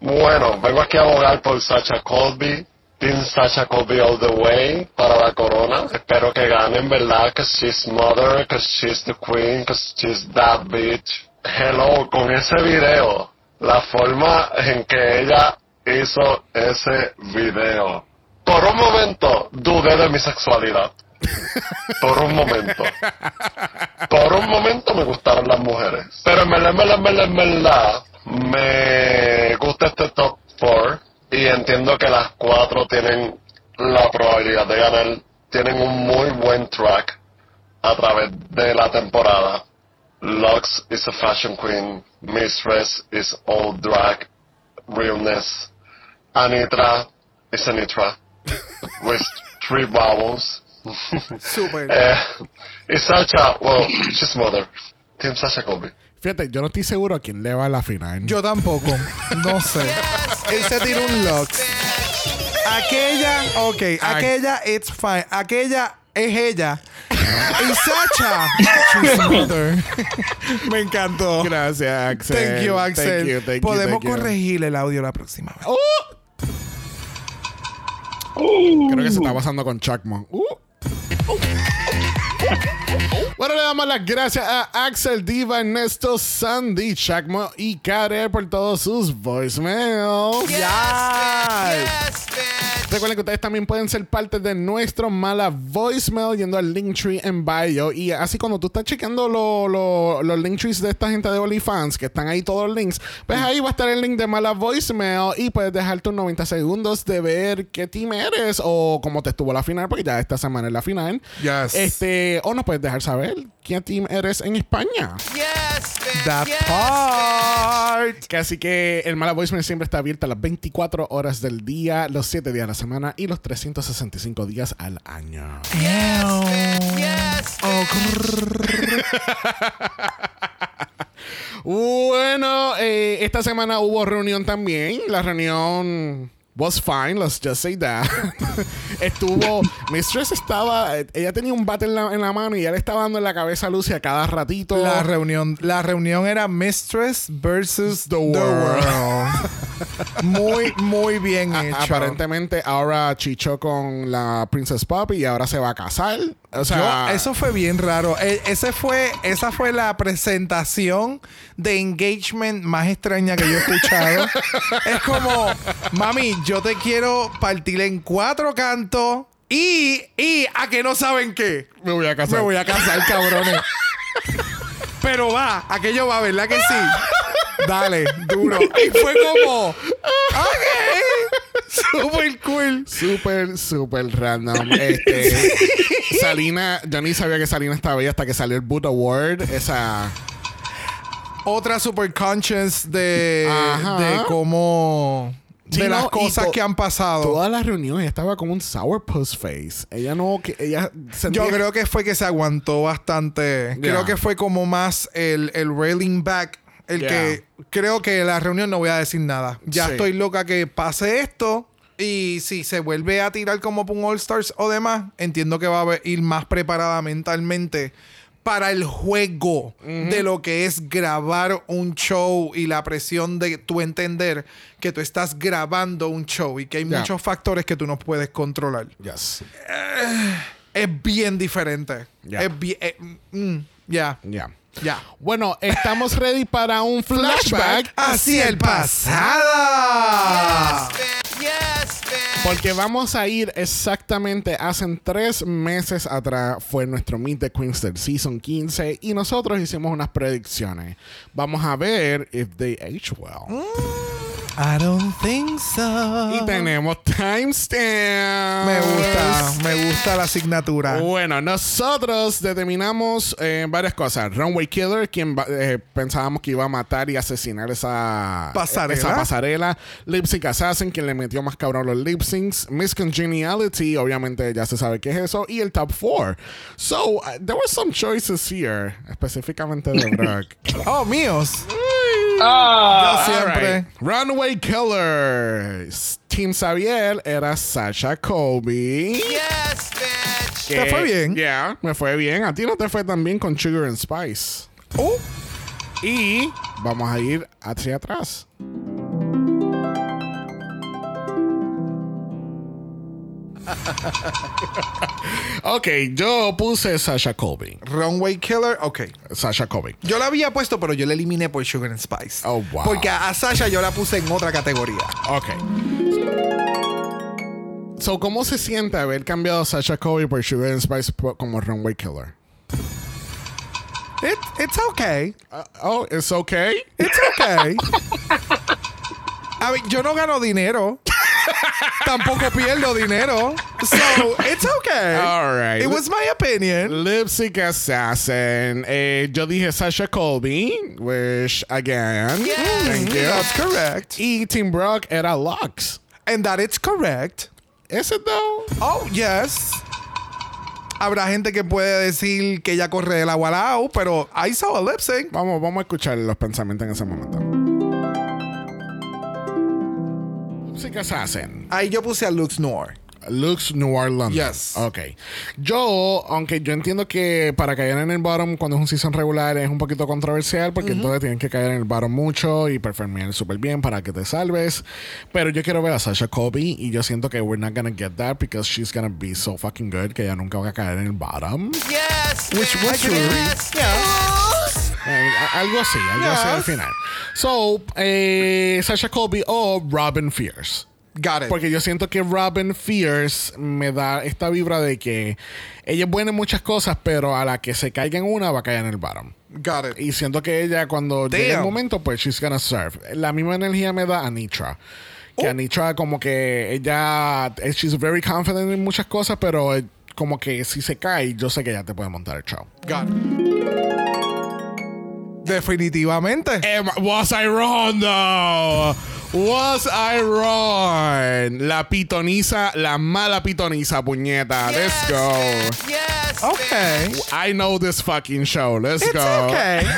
Bueno, vengo aquí a abogar por Sacha Colby. Team Sacha Colby all the way para la corona. Espero que ganen, ¿verdad? Que she's mother, que she's the queen, que she's that bitch. Hello, con ese video, la forma en que ella hizo ese video. Por un momento dudé de mi sexualidad. Por un momento. Por un momento me gustaron las mujeres. Pero en verdad, en verdad, en verdad, me gusta este top 4 y entiendo que las cuatro tienen la probabilidad de ganar. Tienen un muy buen track a través de la temporada. Lux is a fashion queen. Mistress is all drag realness. Anitra is Anitra with three vowels. Súper. Eh, y Sacha, well, she's mother. Team Sacha Colby. Fíjate, yo no estoy seguro a quién le va a la final. Yo tampoco. No sé. Él se tiró un Lux. Aquella, ok. Aquella, it's fine. Aquella es ella. Y Sacha, she's mother. Me encantó. Gracias, Axel. Thank you, Axel. Thank you, thank you, Podemos thank you. corregir el audio la próxima vez. ¡Oh! Creo que se está pasando con Chuckmon. Uh. Oh. Bueno, le damos las gracias a Axel Diva, Ernesto, Sandy, Chacmo y Kare por todos sus voicemails. Recuerden que ustedes también pueden ser parte de nuestro mala voicemail yendo al Linktree en bio. Y así cuando tú estás chequeando lo- lo- los Linktrees de esta gente de OnlyFans, que están ahí todos los links, pues ahí va a estar el link de mala voicemail y puedes dejar tus 90 segundos de ver qué team eres o cómo te estuvo la final, porque ya esta semana es la final. Yes. Este, o nos puedes dejar saber qué team eres en España. That part. Que así que el Mala Voicemail siempre está abierto a las 24 horas del día, los 7 días a la semana y los 365 días al año. Oh, grrr. Bueno, eh, esta semana hubo reunión también. La reunión was fine, let's just say that. Estuvo. Mistress estaba. Ella tenía un bate en la, en la mano y ya le estaba dando en la cabeza a Lucy a cada ratito. La reunión, la reunión era Mistress versus the world. muy, muy bien A- hecho. aparentemente ahora chichó con la Princess Poppy y ahora se va a casar. O sea, Yo- eso fue bien raro. E- ese fue, esa fue la presentación de engagement más extraña que yo he escuchado. es como, mami, yo te quiero partir en cuatro cantos y, y a que no saben qué. me voy a casar. Me voy a casar, cabrones. Pero va, aquello va, ¿verdad que sí? Dale, duro. Y fue como, ok, super cool. Súper, súper random. Este, Salina, yo ni sabía que Salina estaba ahí hasta que salió el Boot Award. Esa. otra super conscious de, Ajá. de cómo. De las cosas que han pasado. Todas las reuniones estaba como un sourpuss face. Ella no, que ella sentía- Yo creo que fue que se aguantó bastante. Yeah. Creo que fue como más el, el railing back. El Yeah. que creo que la reunión no voy a decir nada. Ya Sí. estoy loca que pase esto. Y si se vuelve a tirar como un All Stars o demás, entiendo que va a ir más preparada mentalmente para el juego de lo que es grabar un show y la presión de tú entender que tú estás grabando un show y que hay Yeah. muchos factores que tú no puedes controlar Yes. es bien diferente. Es bien. eh, mm, Ya. Ya. Ya. Bueno, estamos ready para un flashback. hacia el pasado. Yes, bitch. Porque vamos a ir exactamente hace tres meses atrás fue nuestro Meet the Queens del Season 15 y nosotros hicimos unas predicciones. Vamos a ver if they age well. I don't think so. Y tenemos timestamp. Me gusta, me gusta la asignatura. Bueno, nosotros determinamos eh, varias cosas. Runway Killer, quien eh, pensábamos que iba a matar y asesinar esa Pasarela. esa pasarela. Lip Sync Assassin, quien le metió más cabrón los lip syncs. Miss Congeniality, obviamente ya se sabe qué es eso. Y el top 4. So, uh, there were some choices here, específicamente de Brock. Oh, míos. Ah, Yo siempre. Alright. Runway Killer. Team Xavier era Sasha Colby. Yes, bitch. ¿Te fue bien? Yeah, me fue bien. A ti no te fue tan bien con Sugar and Spice. Oh, Y vamos a ir hacia atrás. ok, yo puse Sasha Colby. Runway Killer. Ok. Sasha Colby. Yo la había puesto, pero yo la eliminé por Sugar and Spice. Oh, wow. Porque a Sasha yo la puse en otra categoría. Ok. So, ¿cómo se siente haber cambiado a Sasha Colby por Sugar and Spice como Runway Killer? It, it's okay. Uh, oh, it's okay. It's okay. A ver, yo no gano dinero. Tampoco pierdo dinero. So, it's okay. All right. It was my opinion. Lip Sync Assassin. Eh, yo dije Sasha Colby, which again, thank you. That's correct. Y Team Brock era Lux. And that it's correct. Is it though? Oh, yes. Habrá gente que puede decir que ella corre del agua pero I saw a lip sync. Vamos, vamos a escuchar los pensamientos en ese momento. Lip Sync Assassin. Ahí yo puse a Lux Noir. Lux Noir London. Yes. Ok. Yo, aunque yo entiendo que para caer en el bottom cuando es un season regular es un poquito controversial porque entonces tienen que caer en el bottom mucho y performar súper bien para que te salves. Pero yo quiero ver a Sasha Colby y yo siento que we're not gonna get that because she's gonna be so fucking good que ella nunca va a caer en el bottom. Yes, Which was true. Yes, algo así, algo así al Yes. final. So, eh, Sasha Colby o Robin Fierce. Got it. Porque yo siento que Robin Fierce me da esta vibra de que ella es buena en muchas cosas, pero a la que se caiga en una va a caer en el bottom. Got it. Y siento que ella cuando llegue el Damn. momento, pues she's gonna serve. La misma energía me da Anitra. Que Oh. Anitra como que ella, eh, she's very confident en muchas cosas, pero eh, como que si se cae, yo sé que ella te puede montar el show. Got it. Definitivamente. Em, was I wrong though? Was I wrong? La pitoniza, la mala pitoniza, puñeta. Let's go. Yes, Okay. I know this fucking show. Let's It's go. okay.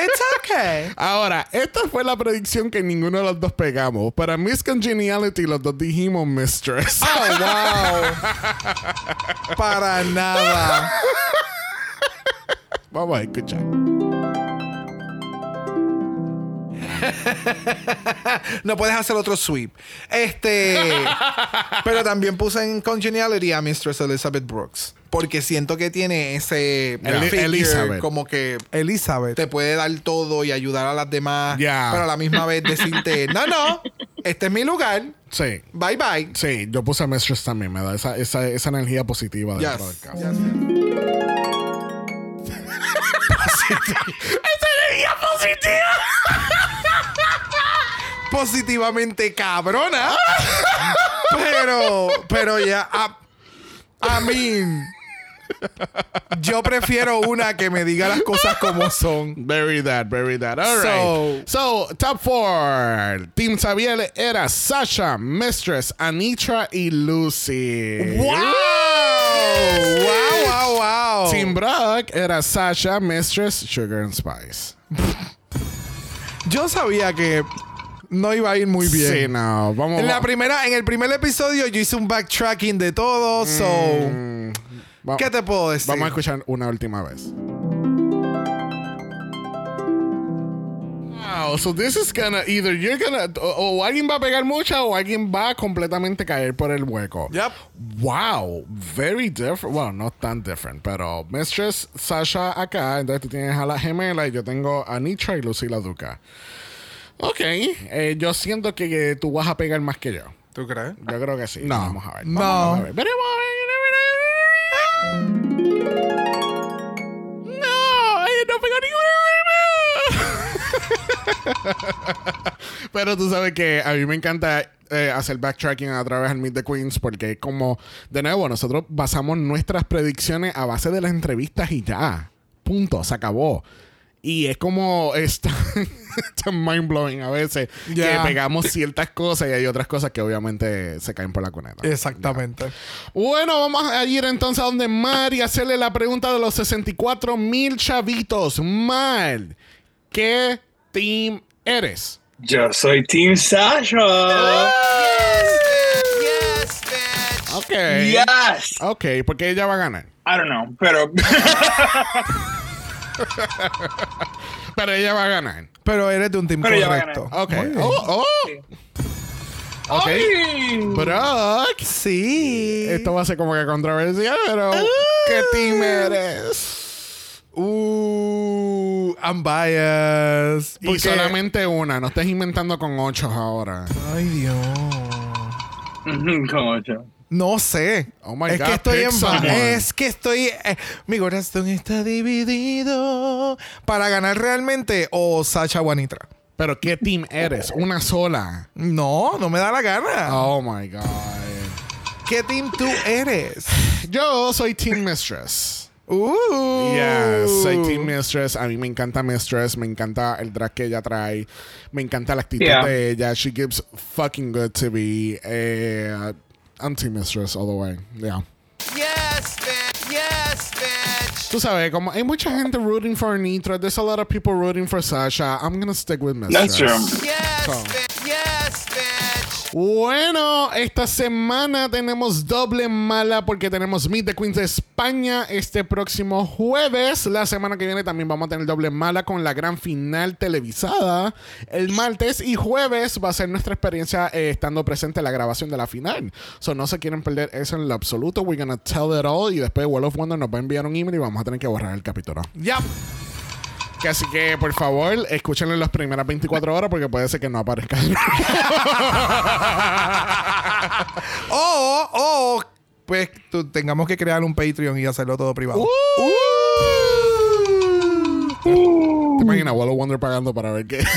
It's okay. Ahora, esta fue la predicción que ninguno de los dos pegamos. Para Miss Congeniality, los dos dijimos Mistress. Oh, wow. Para nada. Vamos a escuchar. No puedes hacer otro sweep. Este. pero también puse en Congeniality a Mistress Elizabeth Brooks. Porque siento que tiene ese Elizabeth. como que Elizabeth te puede dar todo y ayudar a las demás. Ya. Pero a la misma vez decirte, no, no, este es mi lugar. Sí. Bye bye. Sí, yo puse Mistress también. Me da esa, esa, esa energía positiva dentro del Yes. caso. Yes. Positivamente cabrona. pero, pero ya, I, I mean, Yo prefiero una que me diga las cosas como son. Very that, very that. All right. So, top four. Team Xavier era Sasha, Mistress, Anitra y Lucy. ¡Wow! ¡Wow, wow, wow! Team Brock era Sasha, Mistress, Sugar and Spice. Yo sabía que no iba a ir muy bien. Sí, no. Vamos En la primera, en el primer episodio yo hice un backtracking de todo, so Mm, va- ¿qué te puedo decir? Vamos a escuchar una última vez. Wow, so this is gonna either you're gonna o, o alguien va a pegar mucha o alguien va a completamente caer por el hueco. Yep. Wow, very different. Well, no tan different, pero Mistress Sasha acá, entonces tú tienes a la gemela y yo tengo a Nitra y Lucila Duca. Ok, eh, yo siento que, que tú vas a pegar más que yo. ¿Tú crees? Yo creo que sí. No. Vamos a ver. No. Vamos a ver. Veremos a ver. No, ella no pegó ninguna. Pero tú sabes que a mí me encanta eh, hacer backtracking a través del Meet the Queens porque es como, de nuevo, nosotros basamos nuestras predicciones a base de las entrevistas y ya. Punto, se acabó. Y es como está tan mind blowing a veces que pegamos ciertas cosas y hay otras cosas que obviamente se caen por la cuneta. Exactamente. Bueno, vamos a ir entonces a donde Mar y hacerle la pregunta de los 64 mil chavitos. Mar, ¿qué team eres? Yo soy Team Sasha. Yes, bitch. Ok. Yes. Ok, porque ella va a ganar. I don't know, pero Pero ella va a ganar. Pero eres de un team Pero ella va a correcto. Ok. Oh, oh. Ok. Ay. Brock. Sí. Esto va a ser como que controversial, pero ¿qué team eres? Uh, I'm biased. Y Porque- solamente una, no estés inventando con ocho ahora. Ay, Dios. Como yo. No sé. Oh my es God, que estoy en. Es que estoy. eh, mi corazón está dividido. Para ganar realmente o Sacha Juanitra. Pero ¿qué team eres? Una sola. No, no me da la gana. Oh my God. ¿Qué team tú eres? Yo soy Team Mistress. Uh. Yes, soy Team Mistress. A mí me encanta Mistress. Me encanta el drag que ella trae. Me encanta la actitud Yeah. de ella. She gives fucking good to be. Eh, I'm Team Mistress all the way. Yeah. Yes, bitch. Yes, bitch. Tú sabes, como hay mucha gente rooting for Nitra. There's a lot of people rooting for Sasha. I'm gonna stick with Mistress. That's true. Yes, So. bitch. Bueno, esta semana tenemos doble mala porque tenemos Meet the Queens de España este próximo jueves. La semana que viene también vamos a tener doble mala con la gran final televisada. El martes y jueves va a ser nuestra experiencia eh, estando presente en la grabación de la final. So no se quieren perder eso en lo absoluto. We're gonna tell it all y después World of Wonder nos va a enviar un email y vamos a tener que borrar el capítulo. Ya. Que así que por favor escúchenlo en las primeras 24 horas porque puede ser que no aparezca. O, o, pues tú- tengamos que crear un Patreon y hacerlo todo privado. ¿Te imaginas of Wonder pagando para ver qué?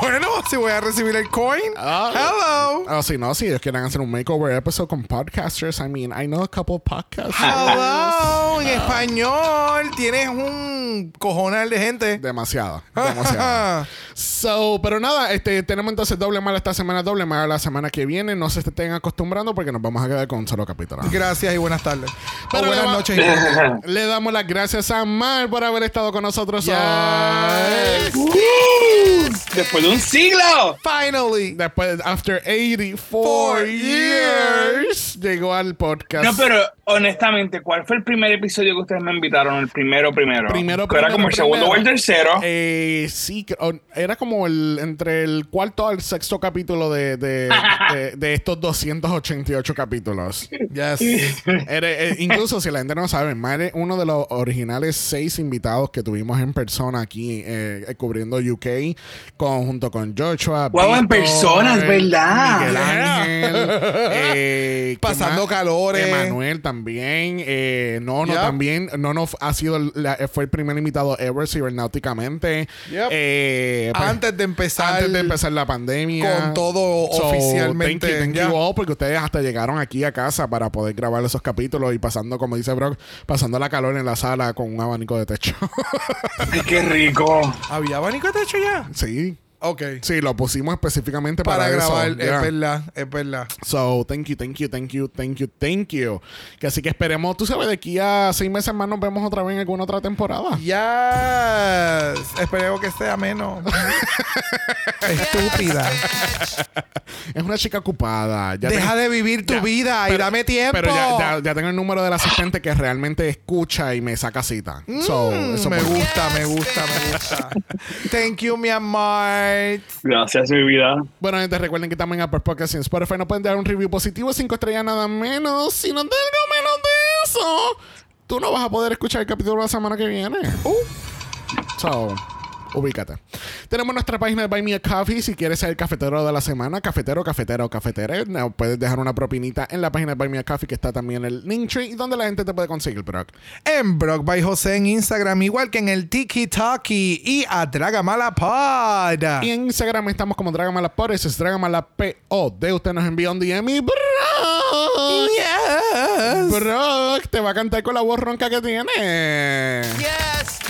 Bueno, si voy a recibir el coin. Hello. Oh, sí, no, si ellos quieren hacer un makeover episode con podcasters. I mean, I know a couple podcasters. Hello. En español. Tienes un cojonal de gente. Demasiado, demasiado. so, pero nada, este, tenemos entonces doble mala esta semana, doble mala la semana que viene. No se estén acostumbrando porque nos vamos a quedar con un solo capítulo. Gracias y buenas tardes. Pero o buenas le noches. y buenas tardes. Le damos las gracias a Mar por haber estado con nosotros Yes. hoy. Después de un siglo. Finally. Después, after 84 Four years, llegó al podcast. No, pero honestamente, ¿cuál fue el primer episodio que ustedes me invitaron? El primero, primero. Primero, ¿Que ¿Era primero, como el segundo o el primero. tercero? Eh, sí, que- o- era como el entre el cuarto al sexto capítulo de, de, de- de estos 288 capítulos. Yes. Era- eh, incluso si la gente no sabe, Mar es uno de los originales seis invitados que tuvimos en persona aquí eh, eh, cubriendo UK con, junto con Joshua. Wow, en persona, es verdad. Miguel Yeah. Ángel. eh, ¿qué Pasando calores. Emanuel también. Eh, Nono Yep. también. Nono ha sido la- fue el primer primer invitado ever cibernáuticamente. Yep. Eh, pues, Antes de empezar. antes de empezar la pandemia. Con todo So, oficialmente. Thank you, thank ya. you all, porque ustedes hasta llegaron aquí a casa para poder grabar esos capítulos y pasando, como dice Brock, pasando la calor en la sala con un abanico de techo. Ay, qué rico. ¿Había abanico de techo ya? sí. Ok. Sí, lo pusimos específicamente para, Para eso. grabar, Yeah. es verdad, es verdad. So, thank you, thank you, thank you, thank you, thank you. Que así que esperemos, tú sabes, de aquí a seis meses más nos vemos otra vez en alguna otra temporada. Ya. Esperemos que sea menos. Estúpida. Es una chica ocupada. Ya Deja ten- de vivir tu Ya, vida y pero- dame tiempo. Pero ya, ya- ya tengo el número del asistente que realmente escucha y me saca cita. So, Mm, eso me por- gusta, me gusta, me gusta. Thank you, mi amor. Gracias, mi vida. Bueno, gente, recuerden que también Apple Podcast y Spotify no pueden dar un review positivo, cinco estrellas nada menos. Si no te algo menos de eso, tú no vas a poder escuchar el capítulo la semana que viene. Uh. So, ubícate. Tenemos nuestra página de Buy Me a Coffee. Si quieres ser el cafetero de la semana, cafetero, cafetero o cafetera, no, puedes dejar una propinita en la página de Buy Me a Coffee, que está también en el Linktree, y donde la gente te puede conseguir, Brock. En Brock by José en Instagram, igual que en el Tiki Talkie y a Dragamala Pod. Y en Instagram estamos como Dragamala eso es Dragamala P-O-D. Usted nos envía un DM y Brock. Yes. Brock te va a cantar con la voz ronca que tiene. Yes.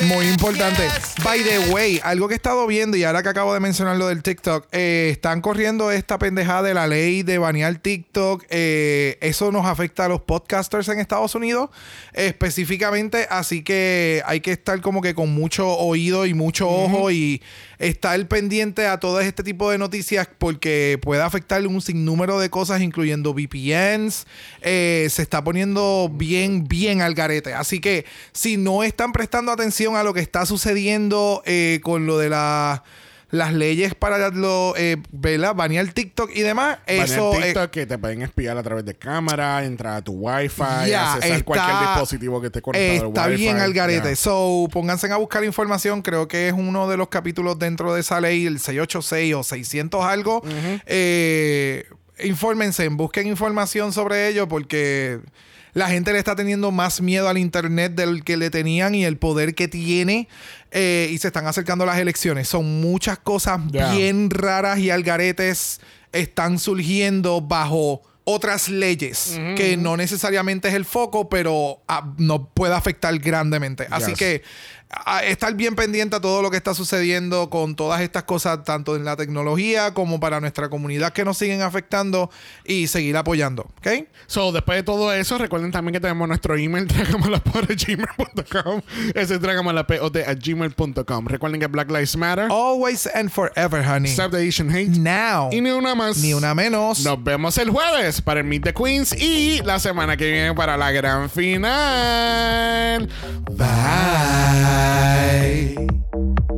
Muy importante. Yes, By the way, algo que he estado viendo y ahora que acabo de mencionar lo del TikTok, eh, están corriendo esta pendejada de la ley de banear TikTok. Eh, eso nos afecta a los podcasters en Estados Unidos específicamente, así que hay que estar como que con mucho oído y mucho ojo y estar pendiente a todo este tipo de noticias porque puede afectar un sinnúmero de cosas, incluyendo VPNs. Eh, se está poniendo bien, bien al garete. Así que si no están prestando atención a lo que está sucediendo eh, con lo de la- las leyes para lo, eh, ¿verdad? banear TikTok y demás, eso eh, TikTok que te pueden espiar a través de cámara, entrar a tu Wi-Fi, Ya, accesar está- cualquier dispositivo que esté conectado al Está Wi-Fi. bien al garete. So, pónganse a buscar información. Creo que es uno de los capítulos dentro de esa ley, el 686 o 600 algo. Eh, infórmense, busquen información sobre ello porque la gente le está teniendo más miedo al Internet del que le tenían y el poder que tiene. eh, y se están acercando las elecciones. Son muchas cosas bien raras y algaretes están surgiendo bajo otras leyes que no necesariamente es el foco, pero ah, nos puede afectar grandemente. Así Yes. que a estar bien pendiente a todo lo que está sucediendo con todas estas cosas, tanto en la tecnología como para nuestra comunidad que nos siguen afectando y seguir apoyando. ¿Ok? So, después de todo eso, recuerden también que tenemos nuestro email, dragamalapod.gmail.com. Ese es dragamalapod.gmail.com. Recuerden que Black Lives Matter. Always and forever, honey. Stop the Asian Hate. Now. Y ni una más. Ni una menos. Nos vemos el jueves para el Meet the Queens y la semana que viene para la gran final. Bye. high.